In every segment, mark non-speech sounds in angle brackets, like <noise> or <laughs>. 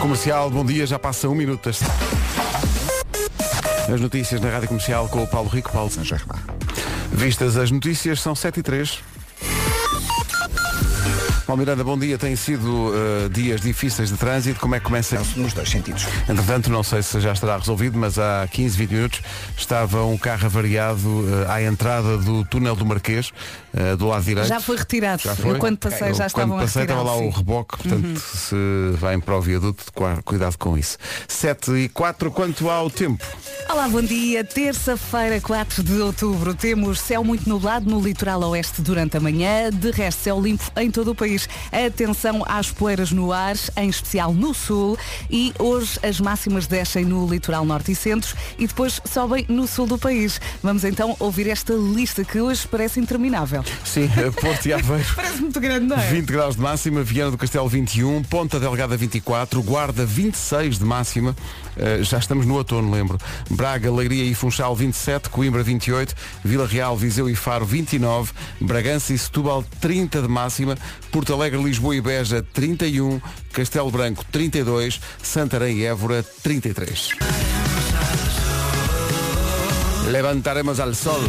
Comercial, bom dia, já passa um minuto das... As notícias na Rádio Comercial com o Paulo Rico, Paulo San Germán. Vistas as notícias, são 7 e 3. Paulo Miranda, bom dia. Tem sido uh, dias difíceis de trânsito. Como é que começa? Nos dois sentidos. Entretanto, não sei se já estará resolvido, mas há 15, 20 minutos estava um carro avariado uh, à entrada do túnel do Marquês, uh, do lado direito. Já foi retirado. Já foi? Eu quando passei Eu, já estavam Quando passei estava lá o sim. Uhum. reboque, portanto, se vai para o viaduto, cu- cuidado com isso. 7 e 4, quanto ao tempo? Olá, bom dia. Terça-feira, 4 de outubro. Temos céu muito nublado no litoral oeste durante a manhã. De resto, céu limpo em todo o país. Atenção às poeiras no ar, em especial no sul. E hoje as máximas descem no litoral norte e centro e depois sobem no sul do país. Vamos então ouvir esta lista que hoje parece interminável. Sim, eh, Porto e Aveiro. <laughs> Parece muito grande, não é? 20 graus de máxima, Viana do Castelo 21, Ponta Delgada 24, Guarda 26 de máxima, Eh, já estamos no outono, lembro. Braga, Leiria e Funchal 27, Coimbra 28, Vila Real, Viseu e Faro 29, Bragança e Setúbal 30 de máxima, Porto Alegre, Lisboa e Beja 31, Castelo Branco 32, Santarém e Évora 33. Levantaremos al sol.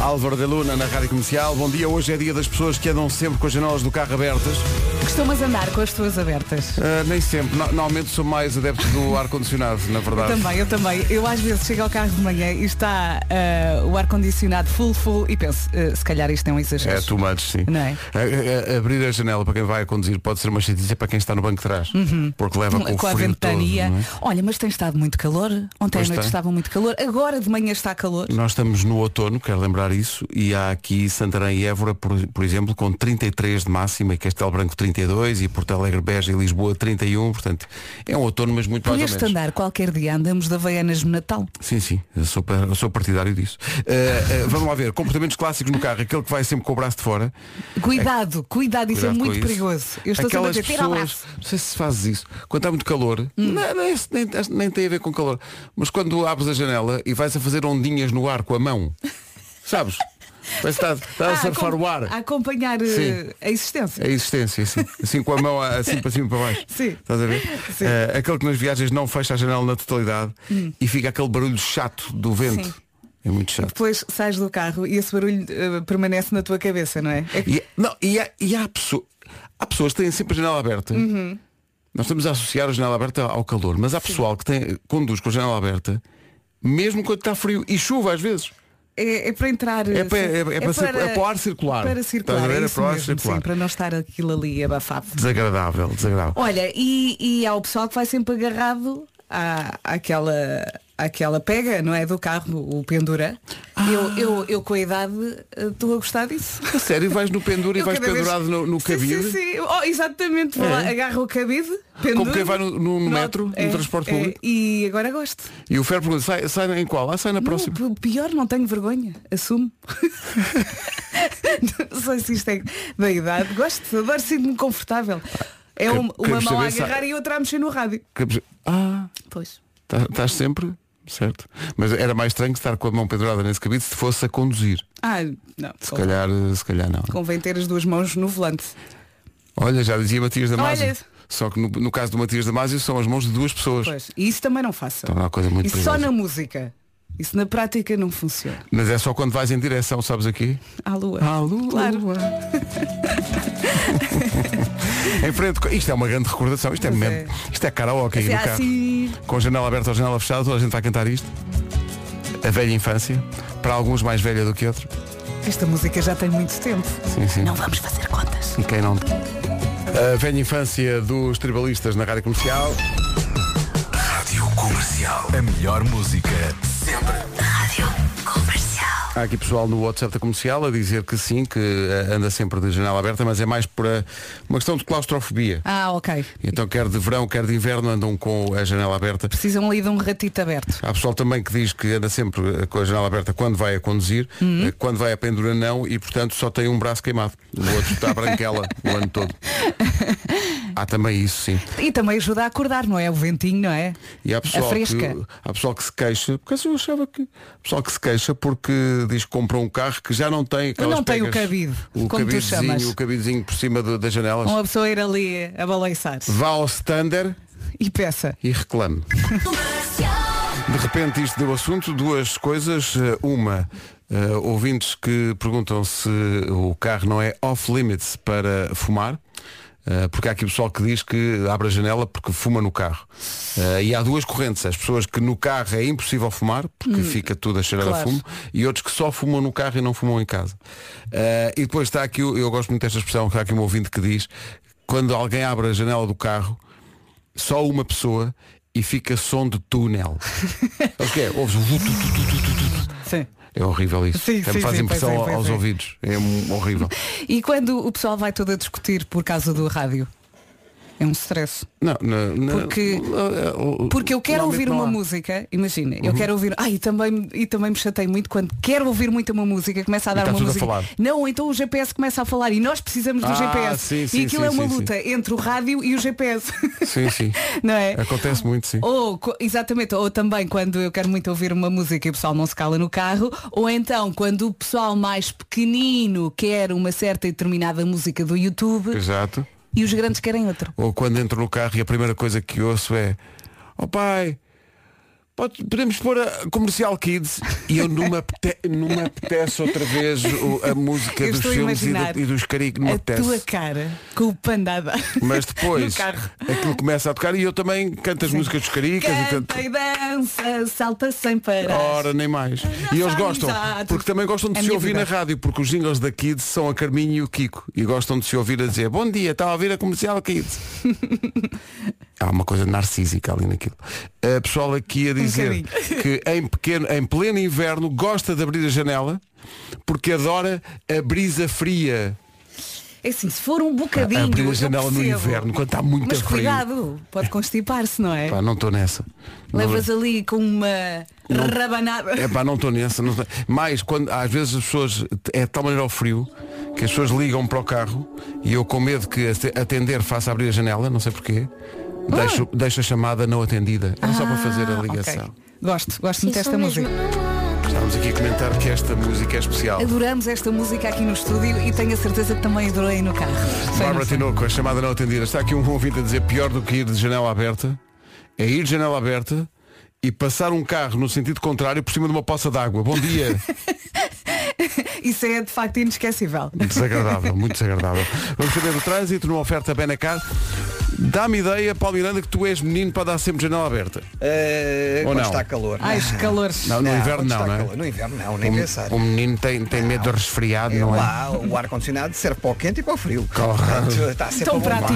Álvaro de Luna na Rádio Comercial. Bom dia, hoje é dia das pessoas que andam sempre com as janelas do carro abertas. Costumas andar com as tuas abertas. Uh, nem sempre. No- normalmente sou mais adepto do <laughs> ar-condicionado, na verdade. Também, eu também. Eu às vezes chego ao carro de manhã e está ah, o ar-condicionado full, full e penso, ah, se calhar isto é um exagero. É too much, sim. Não é? A- a- abrir a janela para quem vai a conduzir pode ser uma chatice para quem está no banco de trás. Porque leva com, Uhum. com o a ventania. todo. é? Olha, mas tem estado muito calor. Ontem Pois à noite estava muito calor. Agora de manhã está calor. Nós estamos no outono, quero lembrar isso, e há aqui Santarém e Évora, por, por exemplo, com 33 de máxima, e Castelo Branco 32, e Porto Alegre, Beja e Lisboa 31, portanto, é um outono, mas muito Por mais ou menos. andar, qualquer dia andamos de Havaianas no Natal. Sim, sim, eu sou, eu sou partidário disso. Uh, uh, vamos lá ver, comportamentos clássicos no carro, aquele que vai sempre com o braço de fora. Cuidado, cuidado, isso é Cuidado com muito perigoso. Eu estou sempre a Aquelas dizer, pessoas, não sei se fazes isso, quando está muito calor, Hum. não, não é- nem, nem tem a ver com calor, mas quando abres a janela e vais a fazer ondinhas no ar com a mão, sabes? Que está, está a Ah, surfar acom- o ar. A acompanhar eh, Sim. a existência. A existência, assim. assim com a mão assim para cima e para baixo. Sim. Estás a ver? Sim. Eh, aquele que nas viagens não fecha a janela na totalidade e fica aquele barulho chato do vento. Sim. É muito chato. Depois sais do carro e esse barulho eh, permanece na tua cabeça, não é? É que- E, não, e, há, e há, pessoa- há pessoas que têm sempre a janela aberta. Uhum. Nós estamos a associar a janela aberta ao calor, mas há pessoal que tem, conduz com a janela aberta, mesmo quando está frio e chuva às vezes. É, é para entrar. É para- sim. é- é para cir- é para o ar circular. Para circular. ver? É É para o ar mesmo, circular. sim, para não estar aquilo ali abafado. Desagradável, desagradável. Olha, e, e há o pessoal que vai sempre agarrado à, àquela, àquela pega, não é? Do carro, o pendura. Ah. Eu, eu, eu com a idade eh, estou a gostar disso. A sério, vais no pendura e vais cada vez- pendurado no, no Sim, cabide. Sim, sim. Oh, exatamente. Vou É. lá, agarro o cabide, penduro. Como quem vai no- no metro, no transporte público. E agora gosto. E o Fer pergunta, sai, sai em qual? Ah, sai na próxima. Não, pior, não tenho vergonha. Assumo. <laughs> não sei se isto é da idade. Gosto, adoro, sinto-me confortável. É uma, uma mão a agarrar e outra a mexer no rádio. Ah, Pois. tá- estás sempre, certo. Mas era mais estranho estar com a mão pendurada nesse cabide se fosse a conduzir. Ah, não. Se calhar, se calhar não. Convém ter as duas mãos no volante. Olha, já dizia Matias Damasio. Olha. Só que no, no caso do Matias Damasio são as mãos de duas pessoas. Pois. E isso também não faça. Então é uma coisa muito Isso só perigosa. na música. Isso na prática não funciona. Mas é só quando vais em direção, sabes aqui? À lua. À lua. Claro. <laughs> em frente, com- isto é uma grande recordação, isto é, Pois mesmo, isto é karaoke aí Assim, no carro. assim. Com a janela aberta ou janela fechada, toda a gente vai cantar isto. A velha infância, para alguns mais velha do que outros. Esta música já tem muito tempo. Sim, sim. Não vamos fazer contas. E quem não. A velha infância dos tribalistas na rádio comercial. Rádio Comercial. A melhor música sempre. Rádio. Há aqui pessoal no WhatsApp da comercial a dizer que sim, que eh, anda sempre de janela aberta, mas é mais por eh, uma questão de claustrofobia. Ah, ok. Então quer de verão, quer de inverno andam com a janela aberta. Precisam ali de um ratito aberto. Há pessoal também que diz que anda sempre eh, com a janela aberta quando vai a conduzir, Uhum. quando vai a pendura não e portanto só tem um braço queimado. O outro está branquela o ano todo. <laughs> Há também isso, sim. E também ajuda a acordar, não é? O ventinho, não é? E há A pessoal, fresca. que, há pessoal que se queixa, porque assim eu achava que pessoal que se queixa porque diz que comprou um carro que já não tem aquelas Não tem o pegas- cabide, o como tu chamas. o cabidezinho por cima do- das janelas. Uma pessoa ir ali a balançar. Vá ao standard e peça. e reclame. De repente isto deu assunto, duas coisas. Eh, Uma, eh, ouvintes que perguntam se o carro não é off-limits para fumar. Eh, porque há aqui pessoal que diz que abre a janela porque fuma no carro. Eh, e há duas correntes. As pessoas que no carro é impossível fumar, porque fica tudo a cheirar a claro. fumo, e outros que só fumam no carro e não fumam em casa. Eh, e depois está aqui, eu gosto muito desta expressão, que há aqui um ouvinte que diz, quando alguém abre a janela do carro, só uma pessoa e fica som de túnel. <laughs> Sabes o que é? Ouves. Sim. É horrível isso. Sim, É, sim, faz sim, impressão pois é, pois aos é. ouvidos. É horrível. <laughs> E quando o pessoal vai todo a discutir por causa do rádio? É um stress. Não, não, não, Porque- não, Porque eu quero ouvir uma. Uhum. música, imagina, eu quero ouvir, ai, e também, e também me chatei muito quando quero ouvir muito uma música, começa a dar está uma a música. falar. Não, então o GPS começa a falar e nós precisamos do Ah, GPS. sim, sim, e aquilo sim, é uma luta entre o rádio e o GPS. Sim, sim. <laughs> não é? Acontece muito, sim. Ou, exatamente, ou também quando eu quero muito ouvir uma música e o pessoal não se cala no carro, ou então quando o pessoal mais pequenino quer uma certa e determinada música do YouTube Exato. E os grandes querem outra. Ou quando entro no carro e a primeira coisa que ouço é Oh pai, pode- podemos pôr a Comercial Kids e eu não me apete- não me apetece outra vez a música Eu dos filmes e, do- e dos caricos, não me a apetece. tua cara com o pandada. <laughs> Mas depois aquilo começa a tocar e eu também canto as músicas dos caricas e tanto. Canta e dança, salta sem parar. Ora, nem mais. E eles gostam, porque também gostam de É se ouvir vida. na rádio, porque os jingles da Kids são a Carminho e o Kiko. E gostam de se ouvir a dizer, bom dia, está a ouvir a comercial Kids. <laughs> Há uma coisa narcísica ali naquilo. A pessoal aqui a dizer Um bocadinho. <laughs> que em, pequeno, em pleno inverno gosta de abrir a janela porque adora a brisa fria. É assim, se for um bocadinho. Abrir a janela no inverno, quando está muito Mas frio. cuidado, pode constipar-se, não é? Pá, não estou nessa. Não- Levas ali com uma rabanada. É pá, não estou nessa. Não Mais quando às vezes as pessoas é de tal maneira ao frio que as pessoas ligam para o carro e eu com medo que a- atender faça abrir a janela, não sei porquê, deixo, deixo a chamada não atendida. É só para fazer a Ah, ligação. ok. Gosto, gosto muito desta música. Estamos aqui a comentar que esta música é especial. Adoramos esta música aqui no estúdio e tenho a certeza que também adorei no carro. Bárbara. Tinoco, a chamada não atendida. Está aqui um ouvinte a dizer pior do que ir de janela aberta é ir de janela aberta e passar um carro no sentido contrário por cima de uma poça d'água. Bom dia. <laughs> Isso é de facto inesquecível. Desagradável, muito desagradável. Vamos saber do trânsito numa oferta Benacar. Dá-me ideia, Paulo Miranda, que tu és menino para dar sempre janela aberta. Eh, Ou não? está calor. Ai, os calores. Não, no inverno quando não, não é? calor. No inverno não, nem Um- pensar. O menino tem, tem medo de resfriado, É não é? Lá, o ar-condicionado serve para o quente e para o frio. Correto. Está sempre Tão prático.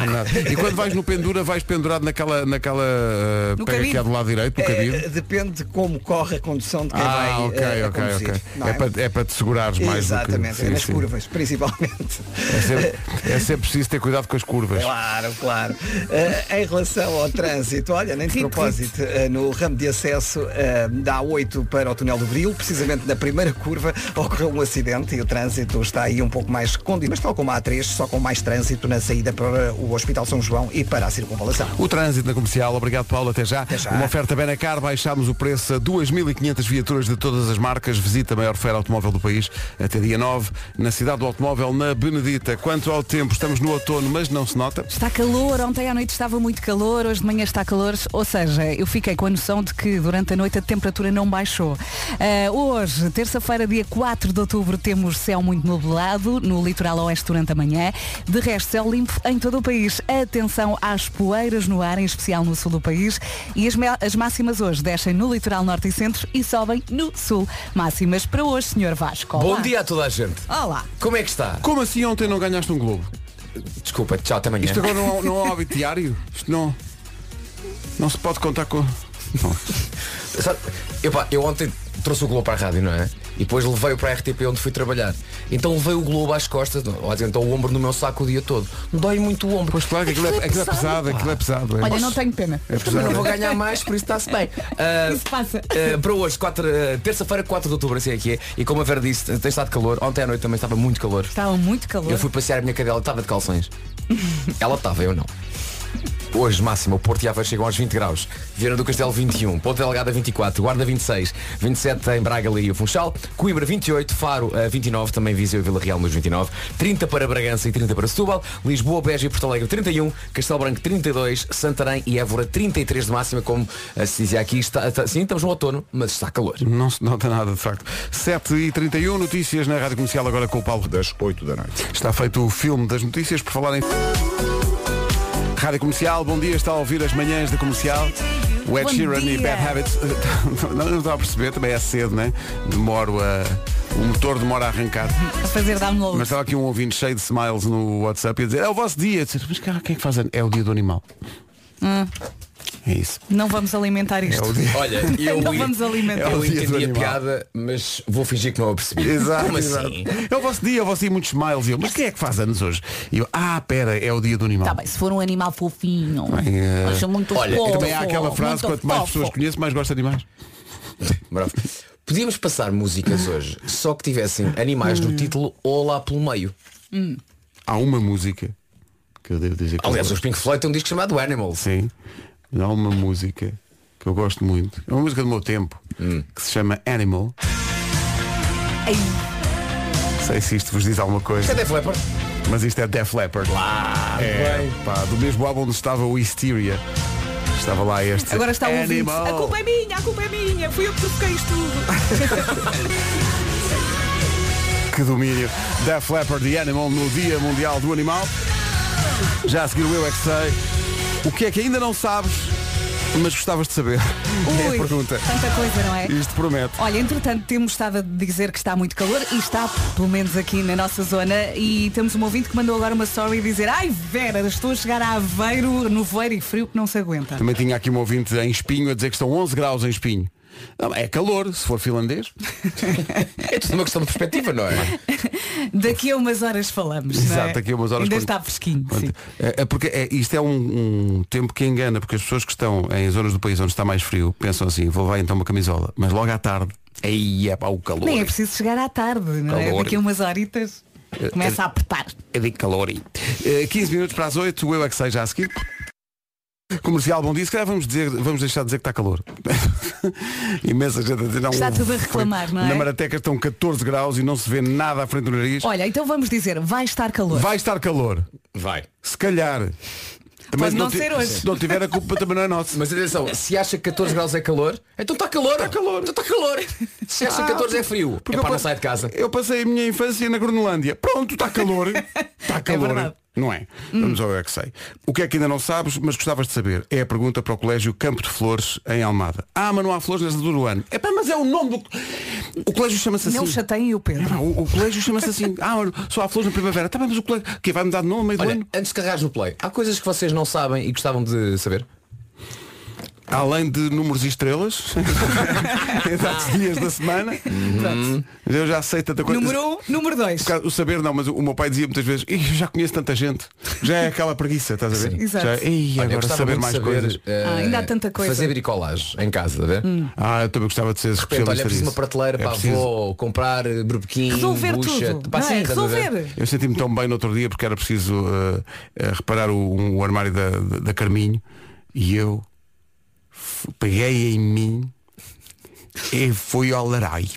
E quando vais no pendura, vais pendurado naquela, naquela uh, No pega que cabide. é do lado direito, no Eh, cabide. depende de como corre a condução de quem Ah, vai ok, eh, a ok, conduzir, ok. não É, para, é para te segurares mais Exatamente, que. é nas curvas, <laughs> principalmente. É sempre, é sempre preciso ter cuidado com as curvas. Claro, claro. Eh, em relação ao trânsito, olha, nem de Rit, propósito, eh, no ramo de acesso eh, da A8 para o túnel do Grilo, precisamente na primeira curva, ocorreu um acidente e o trânsito está aí um pouco mais condido, mas tal como a A3, só com mais trânsito na saída para o Hospital São João e para a circunvalação. O trânsito na comercial, obrigado Paulo, até já. já. Uma oferta Benacar, baixámos o preço a 2.500 viaturas de todas as marcas. Visita a maior feira automóvel do país até dia 9, na cidade do automóvel, na Benedita. Quanto ao tempo, estamos no outono, mas não se nota. Está calor, ontem à noite estava muito calor, hoje de manhã está calor, ou seja, eu fiquei com a noção de que durante a noite a temperatura não baixou. Ah, hoje, terça-feira, dia 4 de outubro, temos céu muito nublado no litoral oeste durante a manhã. De resto, céu limpo em todo o país. Atenção às poeiras no ar, em especial no sul do país. E as, as máximas hoje descem no litoral norte e centro e sobem no sul. Máximas para hoje, senhor Vasco. Olá. Bom dia a toda a gente. Olá. Como é que está? Como assim ontem não ganhaste um globo? Desculpa, tchau, até amanhã. Isto agora não, não é hábito <laughs> diário? Isto não. Não se pode contar com. Não. <laughs> Sabe, epá, eu ontem trouxe o Globo para a rádio, não é? E depois levei-o para a RTP onde fui trabalhar. Então levei o Globo às costas, ou então o ombro no meu saco o dia todo. Dói muito o ombro. Pois claro que aquilo é, aquilo é pesado, aquilo é pesado. é. Olha, não tenho pena. É Também não vou ganhar mais, por isso está-se bem. <laughs> Ah, Isso passa. ah, para hoje, ah, terça-feira, 4 de outubro, assim é que é. E como a Vera disse, tem estado calor. Ontem à noite também estava muito calor. Estava muito calor. Eu fui passear a minha cadela, estava de calções. <laughs> Ela estava, eu não. Hoje, máximo, o Porto e Aveiro chegam aos 20 graus. Viana do Castelo 21, Ponta Delgada 24, Guarda 26, 27 em Braga, Leiria e Funchal, Coimbra 28, Faro eh, 29, também Viseu e Vila Real nos 29, 30 para Bragança e 30 para Setúbal, Lisboa, Beja e Porto Alegre 31, Castelo Branco 32, Santarém e Évora 33 de máxima, como eh, se dizia aqui, está, está- sim, estamos no outono, mas está calor. Não se nota nada, de facto. 7 e 31 notícias na Rádio Comercial agora com o Paulo. Das 8 da noite. Está feito o filme das notícias, por falar em... Rádio Comercial, bom dia, está a ouvir as manhãs da Comercial. O Ed Sheeran e. Bad Habits. <laughs> Não, não estava a perceber, também é cedo, né? Demoro a... O motor demora a arrancar. <laughs> A fazer download. Mas estava aqui um ouvinte cheio de smiles no WhatsApp e a dizer, é o vosso dia. Mas quem é que faz? É o dia do animal. É isso. Não vamos alimentar É isto. o dia. Olha, eu, <laughs> Não vamos alimentar. É o eu dia do entendi a animal. piada, mas vou fingir que não a percebi. Exato, Como exato. assim? É o vosso dia, é o vosso dia, muitos smiles. E eu, mas quem é que faz anos hoje? E eu, ah, pera, é o dia do animal. Tá bem, se for um animal fofinho. Bem, eh, acho muito olha, fofo, Também há aquela frase, quanto mais fofo. pessoas conheço, mais gosto de animais. Bravo. Podíamos passar músicas hoje, só que tivessem animais Hum. no título ou lá pelo meio. Há uma música que eu devo dizer que eu Aliás, os Pink Floyd têm um disco chamado Animals. Sim. Há uma música que eu gosto muito. É uma música do meu tempo que se chama Animal. Ei, Não sei se isto vos diz alguma coisa, É Def Leppard. mas isto é Def Leppard. é, pá, do mesmo álbum onde estava o Hysteria. Estava lá este. Agora está o ouvinte. Animal. A culpa é minha, a culpa é minha. Fui eu que provoquei isto tudo. <laughs> Que domínio. Def Leppard e Animal no Dia Mundial do Animal. Já a seguir o Eu é que sei. O que é que ainda não sabes, mas gostavas de saber? <laughs> é Ui, a pergunta. Tanta coisa, não é? Isto promete. Olha, entretanto, temos estado a dizer que está muito calor e está, pelo menos aqui na nossa zona, e temos um ouvinte que mandou agora uma story e dizer Ai Vera, estou a chegar a Aveiro, no veiro e frio que não se aguenta. Também tinha aqui um ouvinte em Espinho a dizer que estão 11 graus em Espinho. Não, é calor, se for finlandês. <laughs> É tudo uma questão de perspectiva, não é? Daqui a umas horas falamos. é? Exato, daqui a umas horas Ainda quando- está fresquinho. sim. É, é porque é, isto é um, um tempo que engana, porque as pessoas que estão em zonas do país onde está mais frio pensam assim, vou levar então uma camisola, mas logo à tarde, aí é para o calor. Nem é preciso chegar à tarde, não é? Calor. Daqui a umas horitas começa a apertar. É de calor. Eh, 15 minutos para as 8, o eu é que sei já a seguir. Comercial, bom dia. Se calhar vamos, dizer, vamos deixar de dizer que está calor. <laughs> Imensa gente a dizer não. Está tudo a reclamar, não é? Na Marateca estão 14 graus e não se vê nada à frente do nariz. Olha, então vamos dizer, vai estar calor. Vai estar calor. Vai. Se calhar. Se não ti- ser hoje. Se não tiver a culpa também não é nossa. Mas atenção, se acha que 14 graus é calor, então está calor. Está calor. Então está calor. Se acha que 14 é frio, é Porque eu para não pa- sair de casa. Eu passei a minha infância na Groenlândia. Pronto, está calor. <laughs> Está calor. verdade. Não é? Vamos ao Eu é que sei. O que é que ainda não sabes, mas gostavas de saber? É a pergunta para o Colégio Campo de Flores, em Almada. Ah, mas não há flores nesta altura do ano. É mas é o nome do. O colégio chama-se assim. Não chateiem o Pedro. Não, o, o colégio chama-se assim. Ah, só há flores na primavera. Tá bem, mas o colégio. Que vai mudar de nome no meio do Olha, ano? antes de carregares no play, há coisas que vocês não sabem e gostavam de saber? Além de números e estrelas, <laughs> exatos dias da semana, Pronto. eu já sei tanta coisa. Número um, número dois. Por causa- O saber não, mas o, meu pai dizia muitas vezes, "Ih, eu já conheço tanta gente. Já é aquela preguiça, estás a ver? Sim. Exato. Já, Olha, eu agora saber mais saber, coisas. eh, Ah, ainda há tanta coisa. Fazer bricolagem em casa, a ver? Ah, eu também gostava de ser De repente, olha, é preciso uma prateleira É para a preciso. avó, comprar eh, berbequim, Resolver bucha, tudo. pá, não sim, é? Resolver. Eu senti-me tão bem no outro dia porque era preciso uh, uh, reparar o, um- o armário da, da, da Carminho e eu peguei em mim e fui ao larai.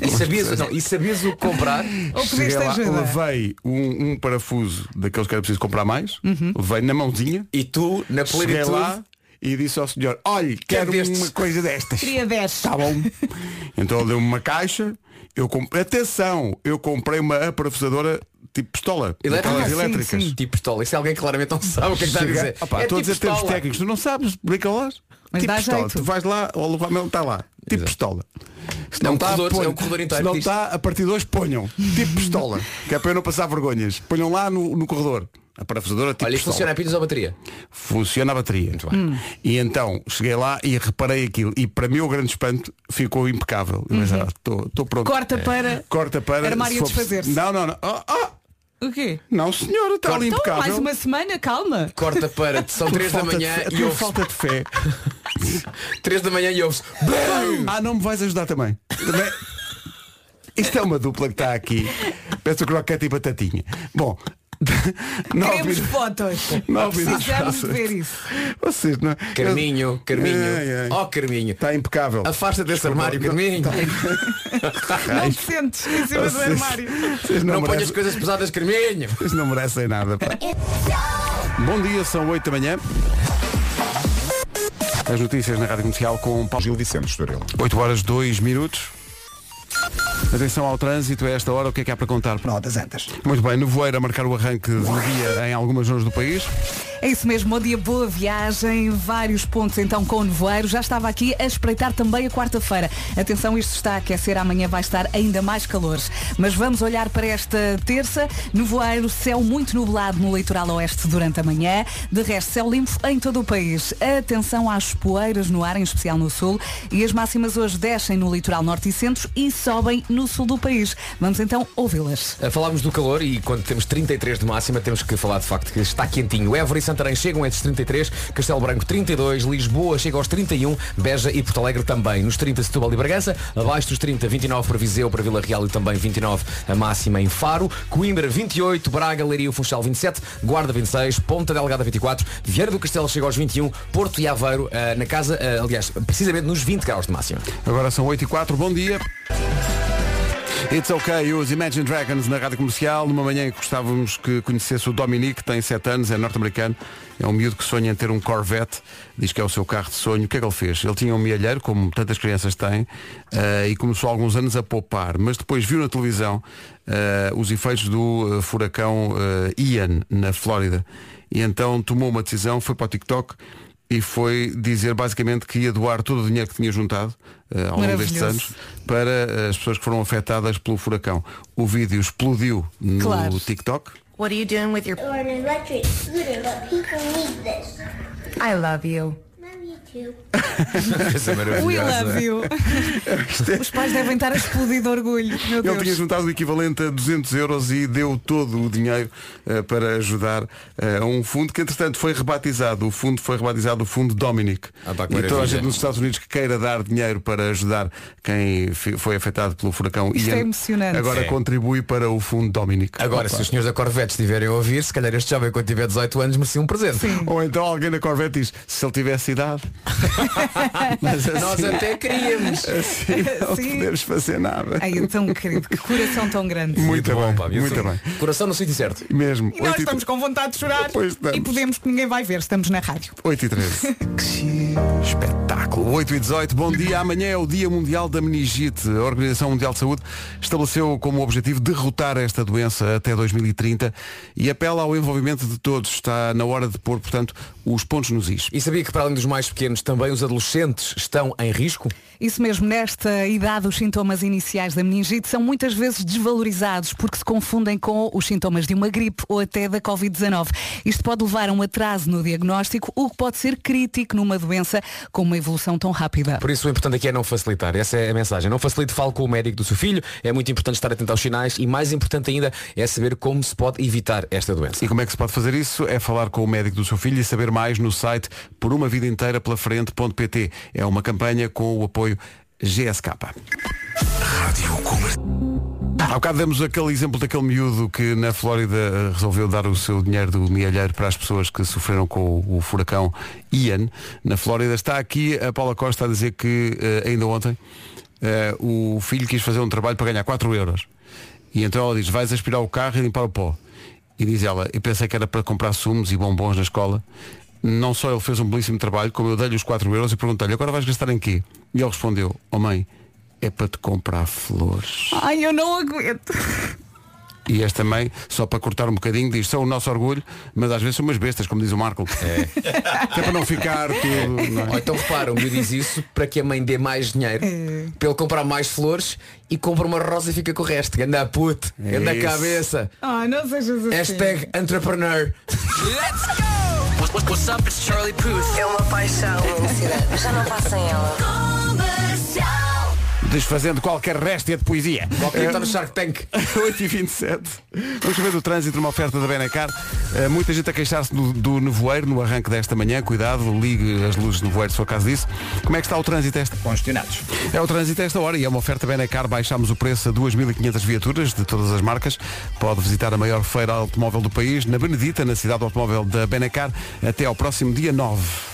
E sabias, não, e sabias o que comprar? Ou Cheguei lá, levei um, um parafuso daqueles que era preciso comprar mais, Uhum. levei na mãozinha, E tu, na cheguei plenitude, lá e disse ao senhor, olhe, quero destes?" uma coisa destas. Queria 10. Tá bom. Então ele deu-me uma caixa. Eu comprei, atenção, eu comprei uma aparafusadora tipo pistola, Elétrica? Ah, sim, elétricas. tipo pistola. Isso é alguém que claramente não sabe o que é que está a dizer. Opa, é estou a tipo dizer termos pistola. técnicos, tu não sabes bricolage? Mas tipo dá pistola. jeito. Tu vais lá, o levantamento está lá. Tipo Exato. pistola. Se É um está, corredor- ponham. é um corredor inteiro Se não está, a partir de hoje ponham. Tipo pistola. <laughs> que é para eu não passar vergonhas. Ponham lá no, no corredor. A parafusadora tipo Olha, isto funciona a pilhas ou bateria? Funciona a bateria. Muito bem. E então cheguei lá e reparei aquilo. E para mim o grande espanto ficou impecável. Eu pensei, ah, Estou pronto. Corta para. Corta para. Armário a for- desfazer-se. Não, não, não. Ah, ah, O quê? não, senhora, está ali Então, impecável. mais uma semana, calma. Corta para, são 3 da de manhã e ouve falta de fé. <laughs> 3 da manhã e ouve Ah, não me vais ajudar também. também... Isto é uma dupla que está aqui. Peço croquete e batatinha. Bom, <laughs> Queremos fotos. nove minutos Precisamos ver isso. Vocês, não é? Carminho, Carminho. Ai, ai. Ó Carminho. Está impecável. Afasta desse Desculpa, armário, não- Carminho. <laughs> Não te sentes em cima do Vocês- armário. Vocês não, Não ponhas merecem, coisas pesadas, Carminho. vocês não merecem nada. pá. Bom dia, são 8 da manhã. As notícias na Rádio Comercial com Paulo Gil Vicente Estoril. 8 horas 2 minutos. Atenção ao trânsito, a esta hora o que é que há para contar? Nó das antas. Muito bem, nevoeiro a marcar o arranque do dia em algumas zonas do país. É isso mesmo, bom dia, boa viagem, vários pontos então com o nevoeiro. Já estava aqui a espreitar também a quarta-feira. Atenção, isto está a aquecer, amanhã vai estar ainda mais calor. Mas vamos olhar para esta terça. Nevoeiro, céu muito nublado no litoral oeste durante a manhã. De resto, céu limpo em todo o país. Atenção às poeiras no ar, em especial no sul. E as máximas hoje descem no litoral norte e centro e sobem no sul do país. Vamos então ouvi-las. Falámos do calor e quando temos 33 de máxima temos que falar de facto que está quentinho. Évora e Santarém chegam a esses 33, Castelo Branco 32, Lisboa chega aos 31, Beja e Porto Alegre também. Nos 30 Setúbal e Bragança, abaixo dos 30, 29 para Viseu, para Vila Real e também 29 a máxima em Faro, Coimbra 28, Braga, Leiria e Funchal 27, Guarda 26, Ponta Delgada 24, Vieira do Castelo chega aos 21, Porto e Aveiro uh, na casa, uh, aliás, precisamente nos 20 graus de máxima. Agora são 8 e 4, bom dia. It's OK, os Imagine Dragons na rádio comercial. Numa manhã em que gostávamos que conhecesse o Dominique, tem 7 anos, é norte-americano. É um miúdo que sonha em ter um Corvette, diz que é o seu carro de sonho. O que é que ele fez? Ele tinha um mielheiro, como tantas crianças têm, eh, e começou há alguns anos a poupar. Mas depois viu na televisão eh, os efeitos do eh, furacão Ian, na Flórida. E então tomou uma decisão, foi para o TikTok e foi dizer basicamente que ia doar todo o dinheiro que tinha juntado eh, ao longo destes anos para eh, as pessoas que foram afetadas pelo furacão. O vídeo explodiu no Claro. TikTok. What are you doing with your. I love you. You <laughs> too. We love you. Os pais devem estar a explodir de orgulho. Meu Ele tinha juntado o equivalente a 200 euros e deu todo o dinheiro eh, para ajudar eh, a um fundo que entretanto foi rebatizado. O fundo foi rebatizado o Fundo Dominic. Ah, que e toda a gente nos Estados Unidos que queira dar dinheiro para ajudar quem foi afetado pelo furacão Isto Ian, é emocionante. agora É. contribui para o Fundo Dominic. Agora, Opa. se os senhores da Corvette estiverem a ouvir, se calhar este jovem quando tiver 18 anos merecia um presente. Ou então alguém na Corvette diz, se ele tivesse idade. <laughs> Mas assim, Nós até queríamos. <laughs> assim <laughs> não Sim. podemos fazer nada. Ai, tão querido, que coração tão grande. Muito, bem, pá, viu? muito bem. Coração no sítio certo. Mesmo. E nós e estamos com vontade de chorar e podemos que ninguém vai ver, estamos na rádio. 8 e 13. Espetáculo. 8 e 18. Bom dia. Amanhã é o Dia Mundial da Meningite. A Organização Mundial de Saúde estabeleceu como objetivo derrotar esta doença até 2030 e apela ao envolvimento de todos. Está na hora de pôr, portanto, os pontos nos is. E sabia que para além dos mais pequenos, também os adolescentes estão em risco? Isso mesmo, nesta idade os sintomas iniciais da meningite são muitas vezes desvalorizados porque se confundem com os sintomas de uma gripe ou até da Covid-19. Isto pode levar a um atraso no diagnóstico, o que pode ser crítico numa doença com uma evolução tão rápida. Por isso o importante aqui é não facilitar. Essa é a mensagem. Não facilite, fale com o médico do seu filho. É muito importante estar atento aos sinais e mais importante ainda é saber como se pode evitar esta doença. E como é que se pode fazer isso? É falar com o médico do seu filho e saber mais no site por uma vida inteira pela frente.pt. É uma campanha com o apoio GSK. Rádio Comercial. Há bocado demos aquele exemplo daquele miúdo que na Flórida eh, resolveu dar o seu dinheiro do mielheiro para as pessoas que sofreram com o, o furacão Ian. Na Flórida está aqui a Paula Costa a dizer que eh, ainda ontem eh, o filho quis fazer um trabalho para ganhar 4 euros. E então ela diz, vais aspirar o carro e limpar o pó. E diz ela, eu pensei que era para comprar sumos e bombons na escola. Não só ele fez um belíssimo trabalho, como eu dei-lhe os 4 euros e perguntei-lhe, agora vais gastar em quê? E ele respondeu, oh mãe, é para te comprar flores. Ai, eu não aguento. E esta mãe, só para cortar um bocadinho, diz, são o nosso orgulho, mas às vezes são umas bestas, como diz o Marco. É. <laughs> Que é para não ficar tudo. não é? Ou então repara, o miúdo diz isso para que a mãe dê mais dinheiro, para ele comprar mais flores e compra uma rosa e fica com o resto. Ganda puto, ganda isso. cabeça. Ah, não sejas assim. Hashtag entrepreneur. What's up? It's Charlie Puth. É uma paixão. Já não passa sem ela. Desfazendo qualquer réstia de poesia. Qualquer está no Shark Tank. <laughs> 8h27. Vamos saber do trânsito numa oferta da Benacar. Uh, muita gente a queixar-se do, do nevoeiro no arranque desta manhã. Cuidado, ligue as luzes de nevoeiro se for caso disso. Como é que está o trânsito esta? Congestionados. É o trânsito esta hora e é uma oferta Benacar. Baixámos o preço a 2.500 viaturas de todas as marcas. Pode visitar a maior feira automóvel do país, na Benedita, na cidade automóvel da Benacar, até ao próximo dia 9.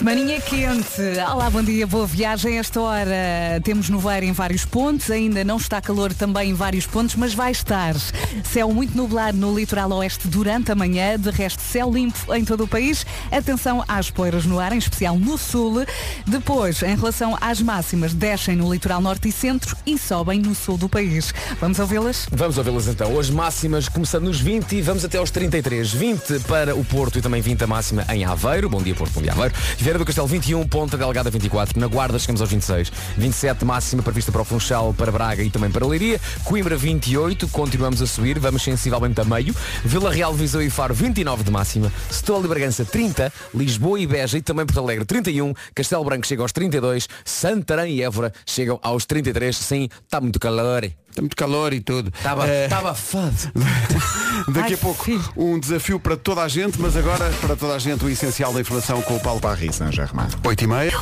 Semaninha quente. Olá, bom dia, boa viagem. Esta hora temos nevoeiro em vários pontos, ainda não está calor também em vários pontos, mas vai estar. Céu muito nublado no litoral oeste durante a manhã, de resto céu limpo em todo o país. Atenção às poeiras no ar, em especial no sul. Depois, em relação às máximas, descem no litoral norte e centro e sobem no sul do país. Vamos ouvi-las? Vamos ouvi-las então. Hoje máximas começando nos 20 e vamos até aos 33. 20 para o Porto e também 20 a máxima em Aveiro. Bom dia Porto, bom dia Aveiro. Do Castelo 21, Ponta Delgada 24. Na Guarda chegamos aos 26. 27 máxima prevista para o Funchal, para Braga e também para Leiria. Coimbra 28, continuamos a subir, vamos sensivelmente a meio. Vila Real, Viseu e Faro 29 de máxima. Setúbal e Bragança 30. Lisboa e Beja e também Porto Alegre 31. Castelo Branco chega aos 32. Santarém e Évora chegam aos 33. Sim, está muito calor. Está muito calor e tudo. Estava Eh, estava fado. <laughs> Daqui Ai, a pouco filho. um desafio para toda a gente, mas agora para toda a gente o essencial da informação com o Paulo Paris Saint-Germain. 8 e meia.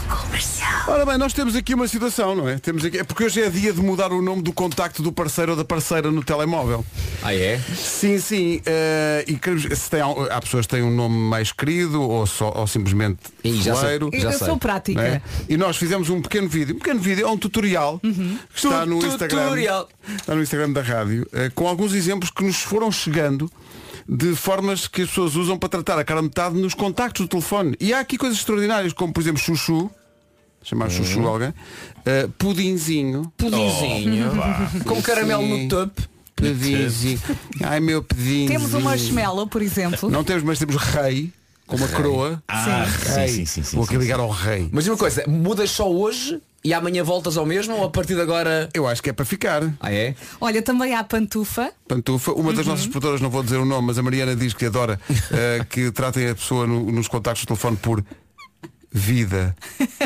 Ora bem, nós temos aqui uma situação, não é? Temos aqui, é porque hoje é dia de mudar o nome do contacto do parceiro ou da parceira no telemóvel. Ah é? Sim, sim. eh, e queremos, se tem, há pessoas que têm um nome mais querido ou, só, ou simplesmente Ih, já sei. fuleiro, Já Eu sei. sou prática. é? E nós fizemos um pequeno vídeo. Um pequeno vídeo, é um tutorial que está no Instagram. Tutorial. Está no Instagram da rádio, eh, com alguns exemplos que nos foram chegando de formas que as pessoas usam para tratar a cara metade nos contactos do telefone. E há aqui coisas extraordinárias, como por exemplo chuchu, chamar chuchu alguém, eh, pudinzinho, Pudinzinho. com caramelo no topo. pedinzinho, ai meu pedinho. Temos o marshmallow, por exemplo. Não temos, mas temos rei, com uma coroa. Ah, Rei. sim, sim, sim, sim. Vou aqui sim, ligar ao rei. Mas uma coisa, mudas só hoje e amanhã voltas ao mesmo ou a partir de agora. Eu acho que é para ficar. Ah é? Olha, também há pantufa. Pantufa. Uma das nossas produtoras, não vou dizer o nome, mas a Mariana diz que adora <laughs> eh, que tratem a pessoa no- nos contactos do telefone por vida.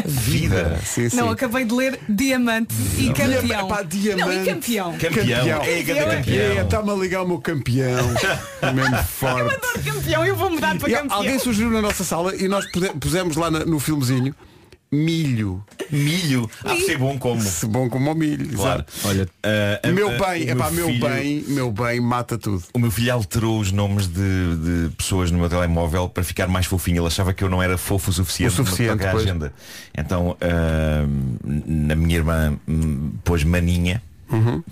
Vida. Sim, sim. Não, acabei de ler diamante e campeão. Pá, diamante. Não, e campeão. Campeão. É, grande campeão. É, Está-me a ligar o meu campeão. <laughs> Mesmo forte. Adoro campeão, eu vou mudar para E campeão. alguém sugeriu na nossa sala e nós pude- pusemos lá na- no filmezinho milho. Milho. Ah, ser bom como. Se bom como o milho. Claro. exato. Olha, ah, Meu bem, é pá, meu filho- bem, meu bem mata tudo. O meu filho alterou os nomes de, de pessoas no meu telemóvel para ficar mais fofinho. Ele achava que eu não era fofo o suficiente, O suficiente, à pois. agenda. Então, ah, na minha irmã hum, pôs maninha. Uhum.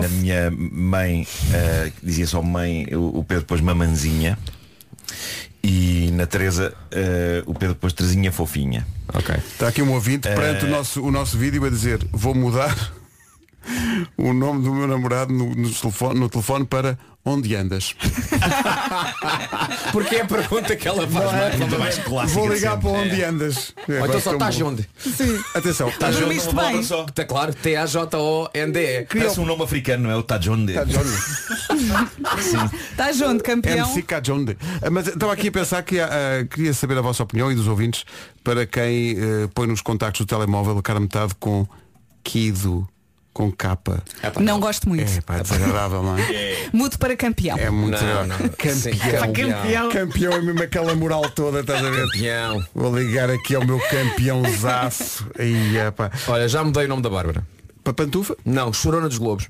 Na minha mãe ah, dizia só mãe, o, o Pedro pôs mamanzinha. E na Teresa ah, o Pedro pôs Terezinha fofinha. Ok. Está aqui um ouvinte perante o, nosso, o nosso vídeo a dizer vou mudar <laughs> o nome do meu namorado no, no telefone, no telefone para onde andas. <laughs> Porque é a pergunta que ela faz mais. Ainda mais clássica Vou ligar sempre. para onde É. andas. É, Ou então só um estás onde? Sim. Atenção. Tá palavra só. Está claro, T-A-J-O-N-D-E. Parece um nome africano, não é? O Tajonde. Está John. Estás onde, campeão? MC Cajonde. Ah, Mas estava aqui a pensar que ah, queria saber a vossa opinião e dos ouvintes para quem eh, põe nos contactos do telemóvel a cara metade com Kido, com capa. Não gosto muito. É pá, desagradável, não <laughs> é? Mudo para campeão. É muito Não, não. Campeão. Sim, campeão. Campeão é mesmo aquela moral toda, estás a ver? Campeão. Vou ligar aqui ao meu campeãozaço. Aí, é pá. Olha, já mudei o nome da Bárbara. Para pantufa? Não, Chorona dos Globos.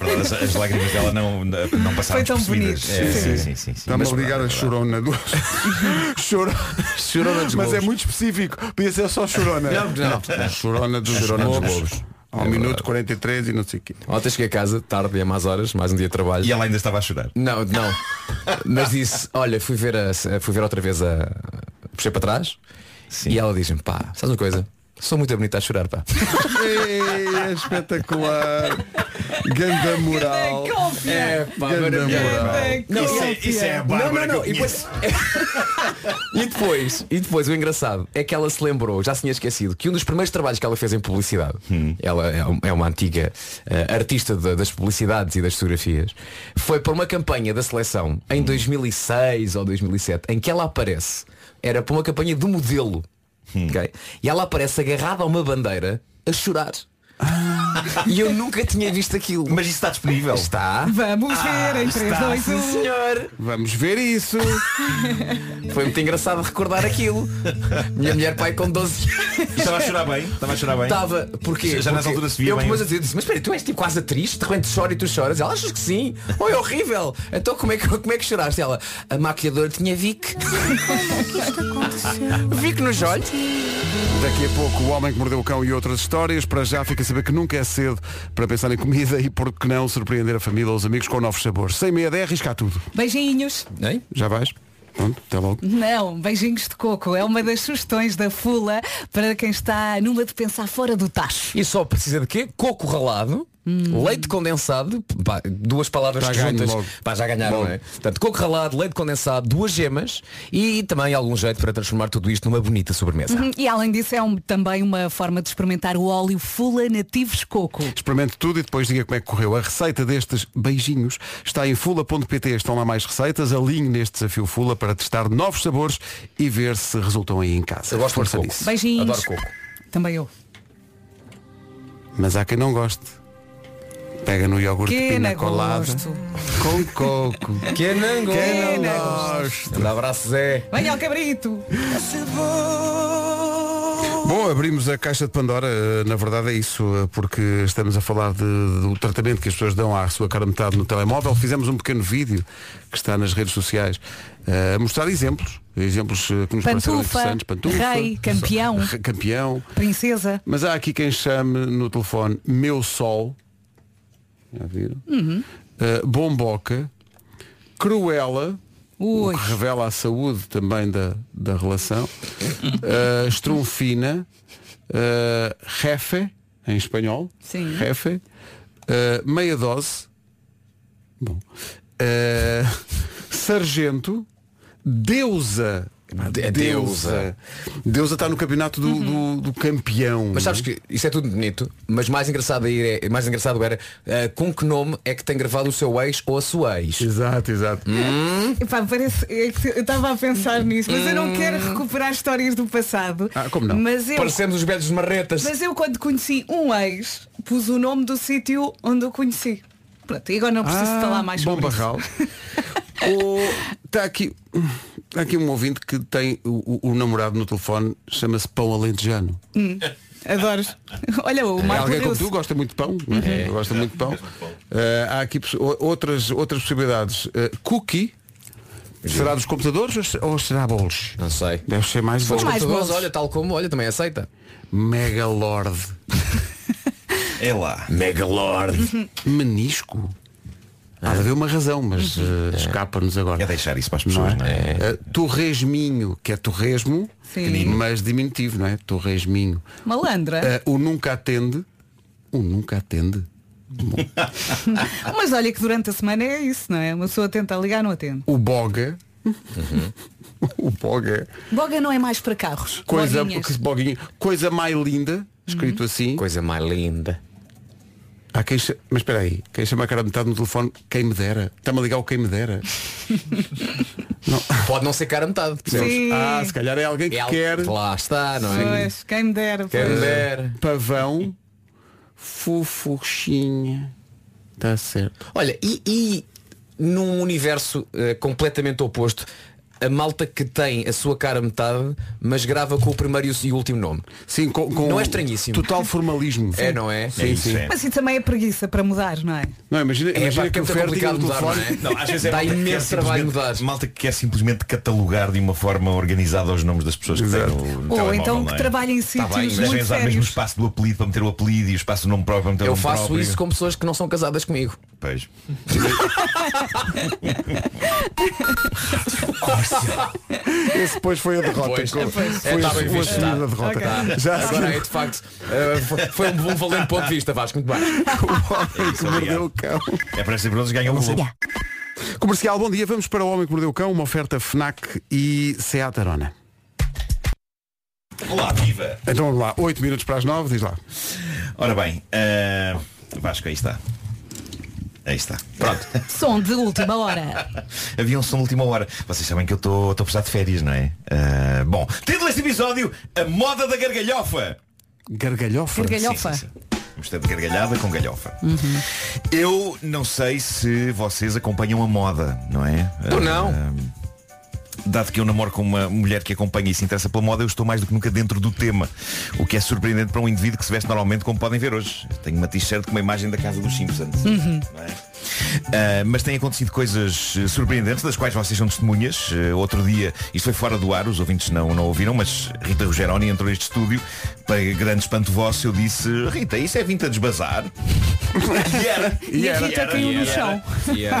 Verdade, as, as lágrimas dela não, não passaram Foi tão bonito. É, Sim. sim, sim, sim, sim. Está-me a ligar a verdade, chorona do. <laughs> Choro... Chorona dos Mas é Globos. muito específico. Podia ser só chorona. Não, não. Chorona dos Chorona dos Globos. Globos. Ao É minuto verdade. 43 e não sei o quê. Ontem cheguei a casa, tarde e a más horas, mais um dia de trabalho. E ela ainda estava a chorar. Não, não. Mas disse, olha, fui ver, a, fui ver outra vez a. Puxei para trás e ela diz-me, pá, sabes uma coisa? Sou muito bonita a chorar, pá. Ei, <laughs> é espetacular. Ganda moral. É, pá, Ganda moral. Não, isso, e- é, isso é a Não, não, não. E depois, <laughs> e depois, e depois o engraçado é que ela se lembrou, já se tinha esquecido, que um dos primeiros trabalhos que ela fez em publicidade, ela é é uma antiga eh, artista da- das publicidades e das fotografias, foi para uma campanha da seleção em 2006 ou 2007, em que ela aparece, era para uma campanha do modelo. Ok? E ela aparece agarrada a uma bandeira a chorar. E eu nunca tinha visto aquilo. Mas isso está disponível. Está. Vamos ver em 3, 2, 1. Senhor, Vamos ver isso. foi muito engraçado recordar aquilo. Minha mulher pai com 12 anos. Estava a chorar bem. Estava a chorar bem. Estava, porque Já nessa Porque altura se via eu bem. depois a dizer, disse, mas espera, tu és tipo quase atriz, de repente chora e tu choras. Ela achas que sim? Oh, é horrível. Então como é que, como é que choraste? Ela, a maquiadora tinha Vic. <laughs> Vic nos olhos. Daqui a pouco o homem que mordeu o cão e outras histórias. Para já fica a saber que nunca é cedo para pensar em comida e por que não surpreender a família ou os amigos com novos sabores. Sem meia de arriscar tudo. Beijinhos. Hein? Já vais? Pronto, até logo. Não, beijinhos de coco. É uma das sugestões da Fula para quem está numa de pensar fora do tacho. E só precisa de quê? Coco ralado, leite condensado, pá, duas palavras Já juntas. Pá, já ganharam, não é? Portanto, coco ralado, leite condensado, duas gemas e também algum jeito para transformar tudo isto numa bonita sobremesa. Uhum, E além disso é um- também uma forma de experimentar o óleo Fula Nativos Coco. Experimente tudo e depois diga como é que correu. A receita destes beijinhos está em fula.pt. Estão lá mais receitas. Alinhe neste desafio Fula para testar novos sabores e ver se resultam aí em casa. Eu gosto Força muito de coco. Beijinhos. Adoro coco. Também eu. Mas há quem não goste. Pega no iogurte de Que pina colada gosto. com coco. Que não gosto. Quem não gosta? Um abraço, Zé. Venha ao cabrito. Bom, abrimos a caixa de Pandora, eh, na verdade é isso, eh, porque estamos a falar de- do tratamento que as pessoas dão à sua cara metade no telemóvel. Fizemos um pequeno vídeo que está nas redes sociais eh, a mostrar exemplos, exemplos que nos pareceram Pantufa, interessantes. Pantufa, rei, campeão. Campeão. Princesa. Mas há aqui quem chame no telefone Meu Sol, já viram? Uhum. Eh, Bomboca, Cruela, o que revela a saúde também da, da relação, <laughs> uh, Strunfina, uh, Jefe, em espanhol, Sim. Jefe, uh, meia dose, bom, uh, <laughs> Sargento, Deusa, De- Deusa. Deusa está no campeonato do, do, do campeão. Mas sabes que isso é tudo bonito, mas mais engraçado, aí é, mais engraçado era eh, com que nome é que tem gravado o seu ex ou a sua ex. Exato, exato. Epá, parece, é que eu estava a pensar nisso, mas eu não quero recuperar histórias do passado. Ah, como não? Mas eu, Parecemos os velhos marretas. mas eu quando conheci um ex, pus o nome do sítio onde eu conheci. Pronto, e agora não preciso falar mais bom sobre isso. barral. <laughs> Está aqui, tá aqui um ouvinte que tem o, o- o namorado no telefone, chama-se Pão Alentejano. Adoro. Olha, o É Marco alguém como tu gosta muito de pão, não é? Gosta muito de pão. Eh, há aqui outras, outras possibilidades. Eh, cookie. Será dos computadores ou- será bolos? Não sei. Deve ser mais Os bolos. Mais bolos. olha, tal como, olha, também aceita. Megalord. É lá. Megalord. Menisco. Há de haver uma razão, mas eh, escapa-nos agora. É deixar isso para as Não pessoas, é? não é? Eh, torresminho, que é torresmo, Sim. mas diminutivo, não é? Torresminho. Malandra. Eh, o nunca atende. O nunca atende. <laughs> Mas olha que durante a semana é isso, não é? Uma pessoa tenta ligar, não atende. O boga. <laughs> o boga. Boga não é mais para carros. Coisa, boguinha. coisa mais linda, escrito assim. Coisa mais linda. Há quem cha- Mas espera aí, quem chama a cara metade no telefone, quem me dera. Está-me a ligar o quem me dera. <laughs> Pode não ser cara metade. Sim. Ah, se calhar é alguém que É quer Lá está, não é? Pois, quem me dera. Quer pois. ver. pavão fufuxinha. Está certo. Olha, e, e num universo eh, completamente oposto, a malta que tem a sua cara metade, mas grava com o primeiro e o, o último nome. Sim, com, com Não é estranhíssimo? Total formalismo. É, não é? Sim, É isso, sim. é. Mas isso também é preguiça para mudar, não é? Não, imagina, É, imagina que é o Fer tinha complicado mudar, telefone. não é? Não, às vezes é Dá imenso trabalho mudar. Malta que quer simplesmente catalogar de uma forma organizada os nomes das pessoas que têm Exato. no, no Ou então que é? trabalha em bem, sítios mas Devem muito usar mesmo o sérios. espaço do apelido para meter o apelido e o espaço do nome próprio para meter o Eu nome faço próprio. isso com pessoas que não são casadas comigo. Pois. <laughs> <laughs> Esse depois foi a derrota. Pois. Co- Pois. Foi É, a tá bem visto, tá. derrota. Ok. Já a Agora é de facto eh, foi- foi um, um valente ponto de vista, Vasco, muito bem. <laughs> o homem que mordeu o cão. É para ser bronze ganha o Globo. Comercial, bom dia. Vamos para o Homem que Mordeu o Cão, uma oferta FNAC e Seat Arona. Olá, viva! Então vamos lá, 8 minutos para as 9, diz lá. Ora bem, eh, Vasco, aí está. Aí está. Pronto. <laughs> Som de última hora. Havia um som de última hora. Vocês sabem que eu estou a precisar de férias, não é? Ah, bom, título deste episódio, a moda da gargalhofa. Gargalhofa. Gargalhofa. Sim, sim, sim. Mistura de gargalhada com galhofa. Eu não sei se vocês acompanham a moda, não é? Tu não. Ah, Dado que eu namoro com uma mulher que acompanha e se interessa pela moda, eu estou mais do que nunca dentro do tema. O que é surpreendente para um indivíduo que se veste normalmente, como podem ver hoje. Eu tenho uma t-shirt com uma imagem da casa dos Simpsons. não é? Ah, mas têm acontecido coisas eh, surpreendentes, das quais vocês são testemunhas. Eh, outro dia, isto foi fora do ar, os ouvintes não, não ouviram, mas Rita Rogeroni entrou neste estúdio. Para grande espanto vosso, eu disse, Rita, isso é vintage bazar? <laughs> e era. E a Rita caiu no chão.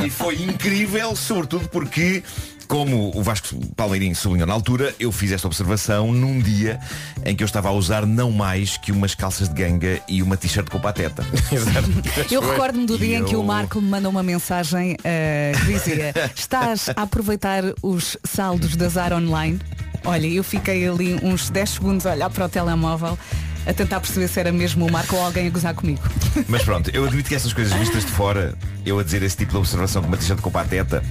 E foi incrível, sobretudo porque como o Vasco Palmeirinho sublinhou na altura, eu fiz esta observação num dia em que eu estava a usar não mais que umas calças de ganga e uma t-shirt com pateta. <laughs> Eu recordo-me do dia E em que o eu- Marco me mandou uma mensagem eh, que dizia <laughs> Estás a aproveitar os saldos da Zara Online? Olha, eu fiquei ali uns 10 segundos a olhar para o telemóvel a tentar perceber se era mesmo o Marco ou alguém a gozar comigo. Mas pronto, eu <laughs> admito que essas coisas vistas de fora, eu a dizer esse tipo de observação com uma t-shirt com pateta,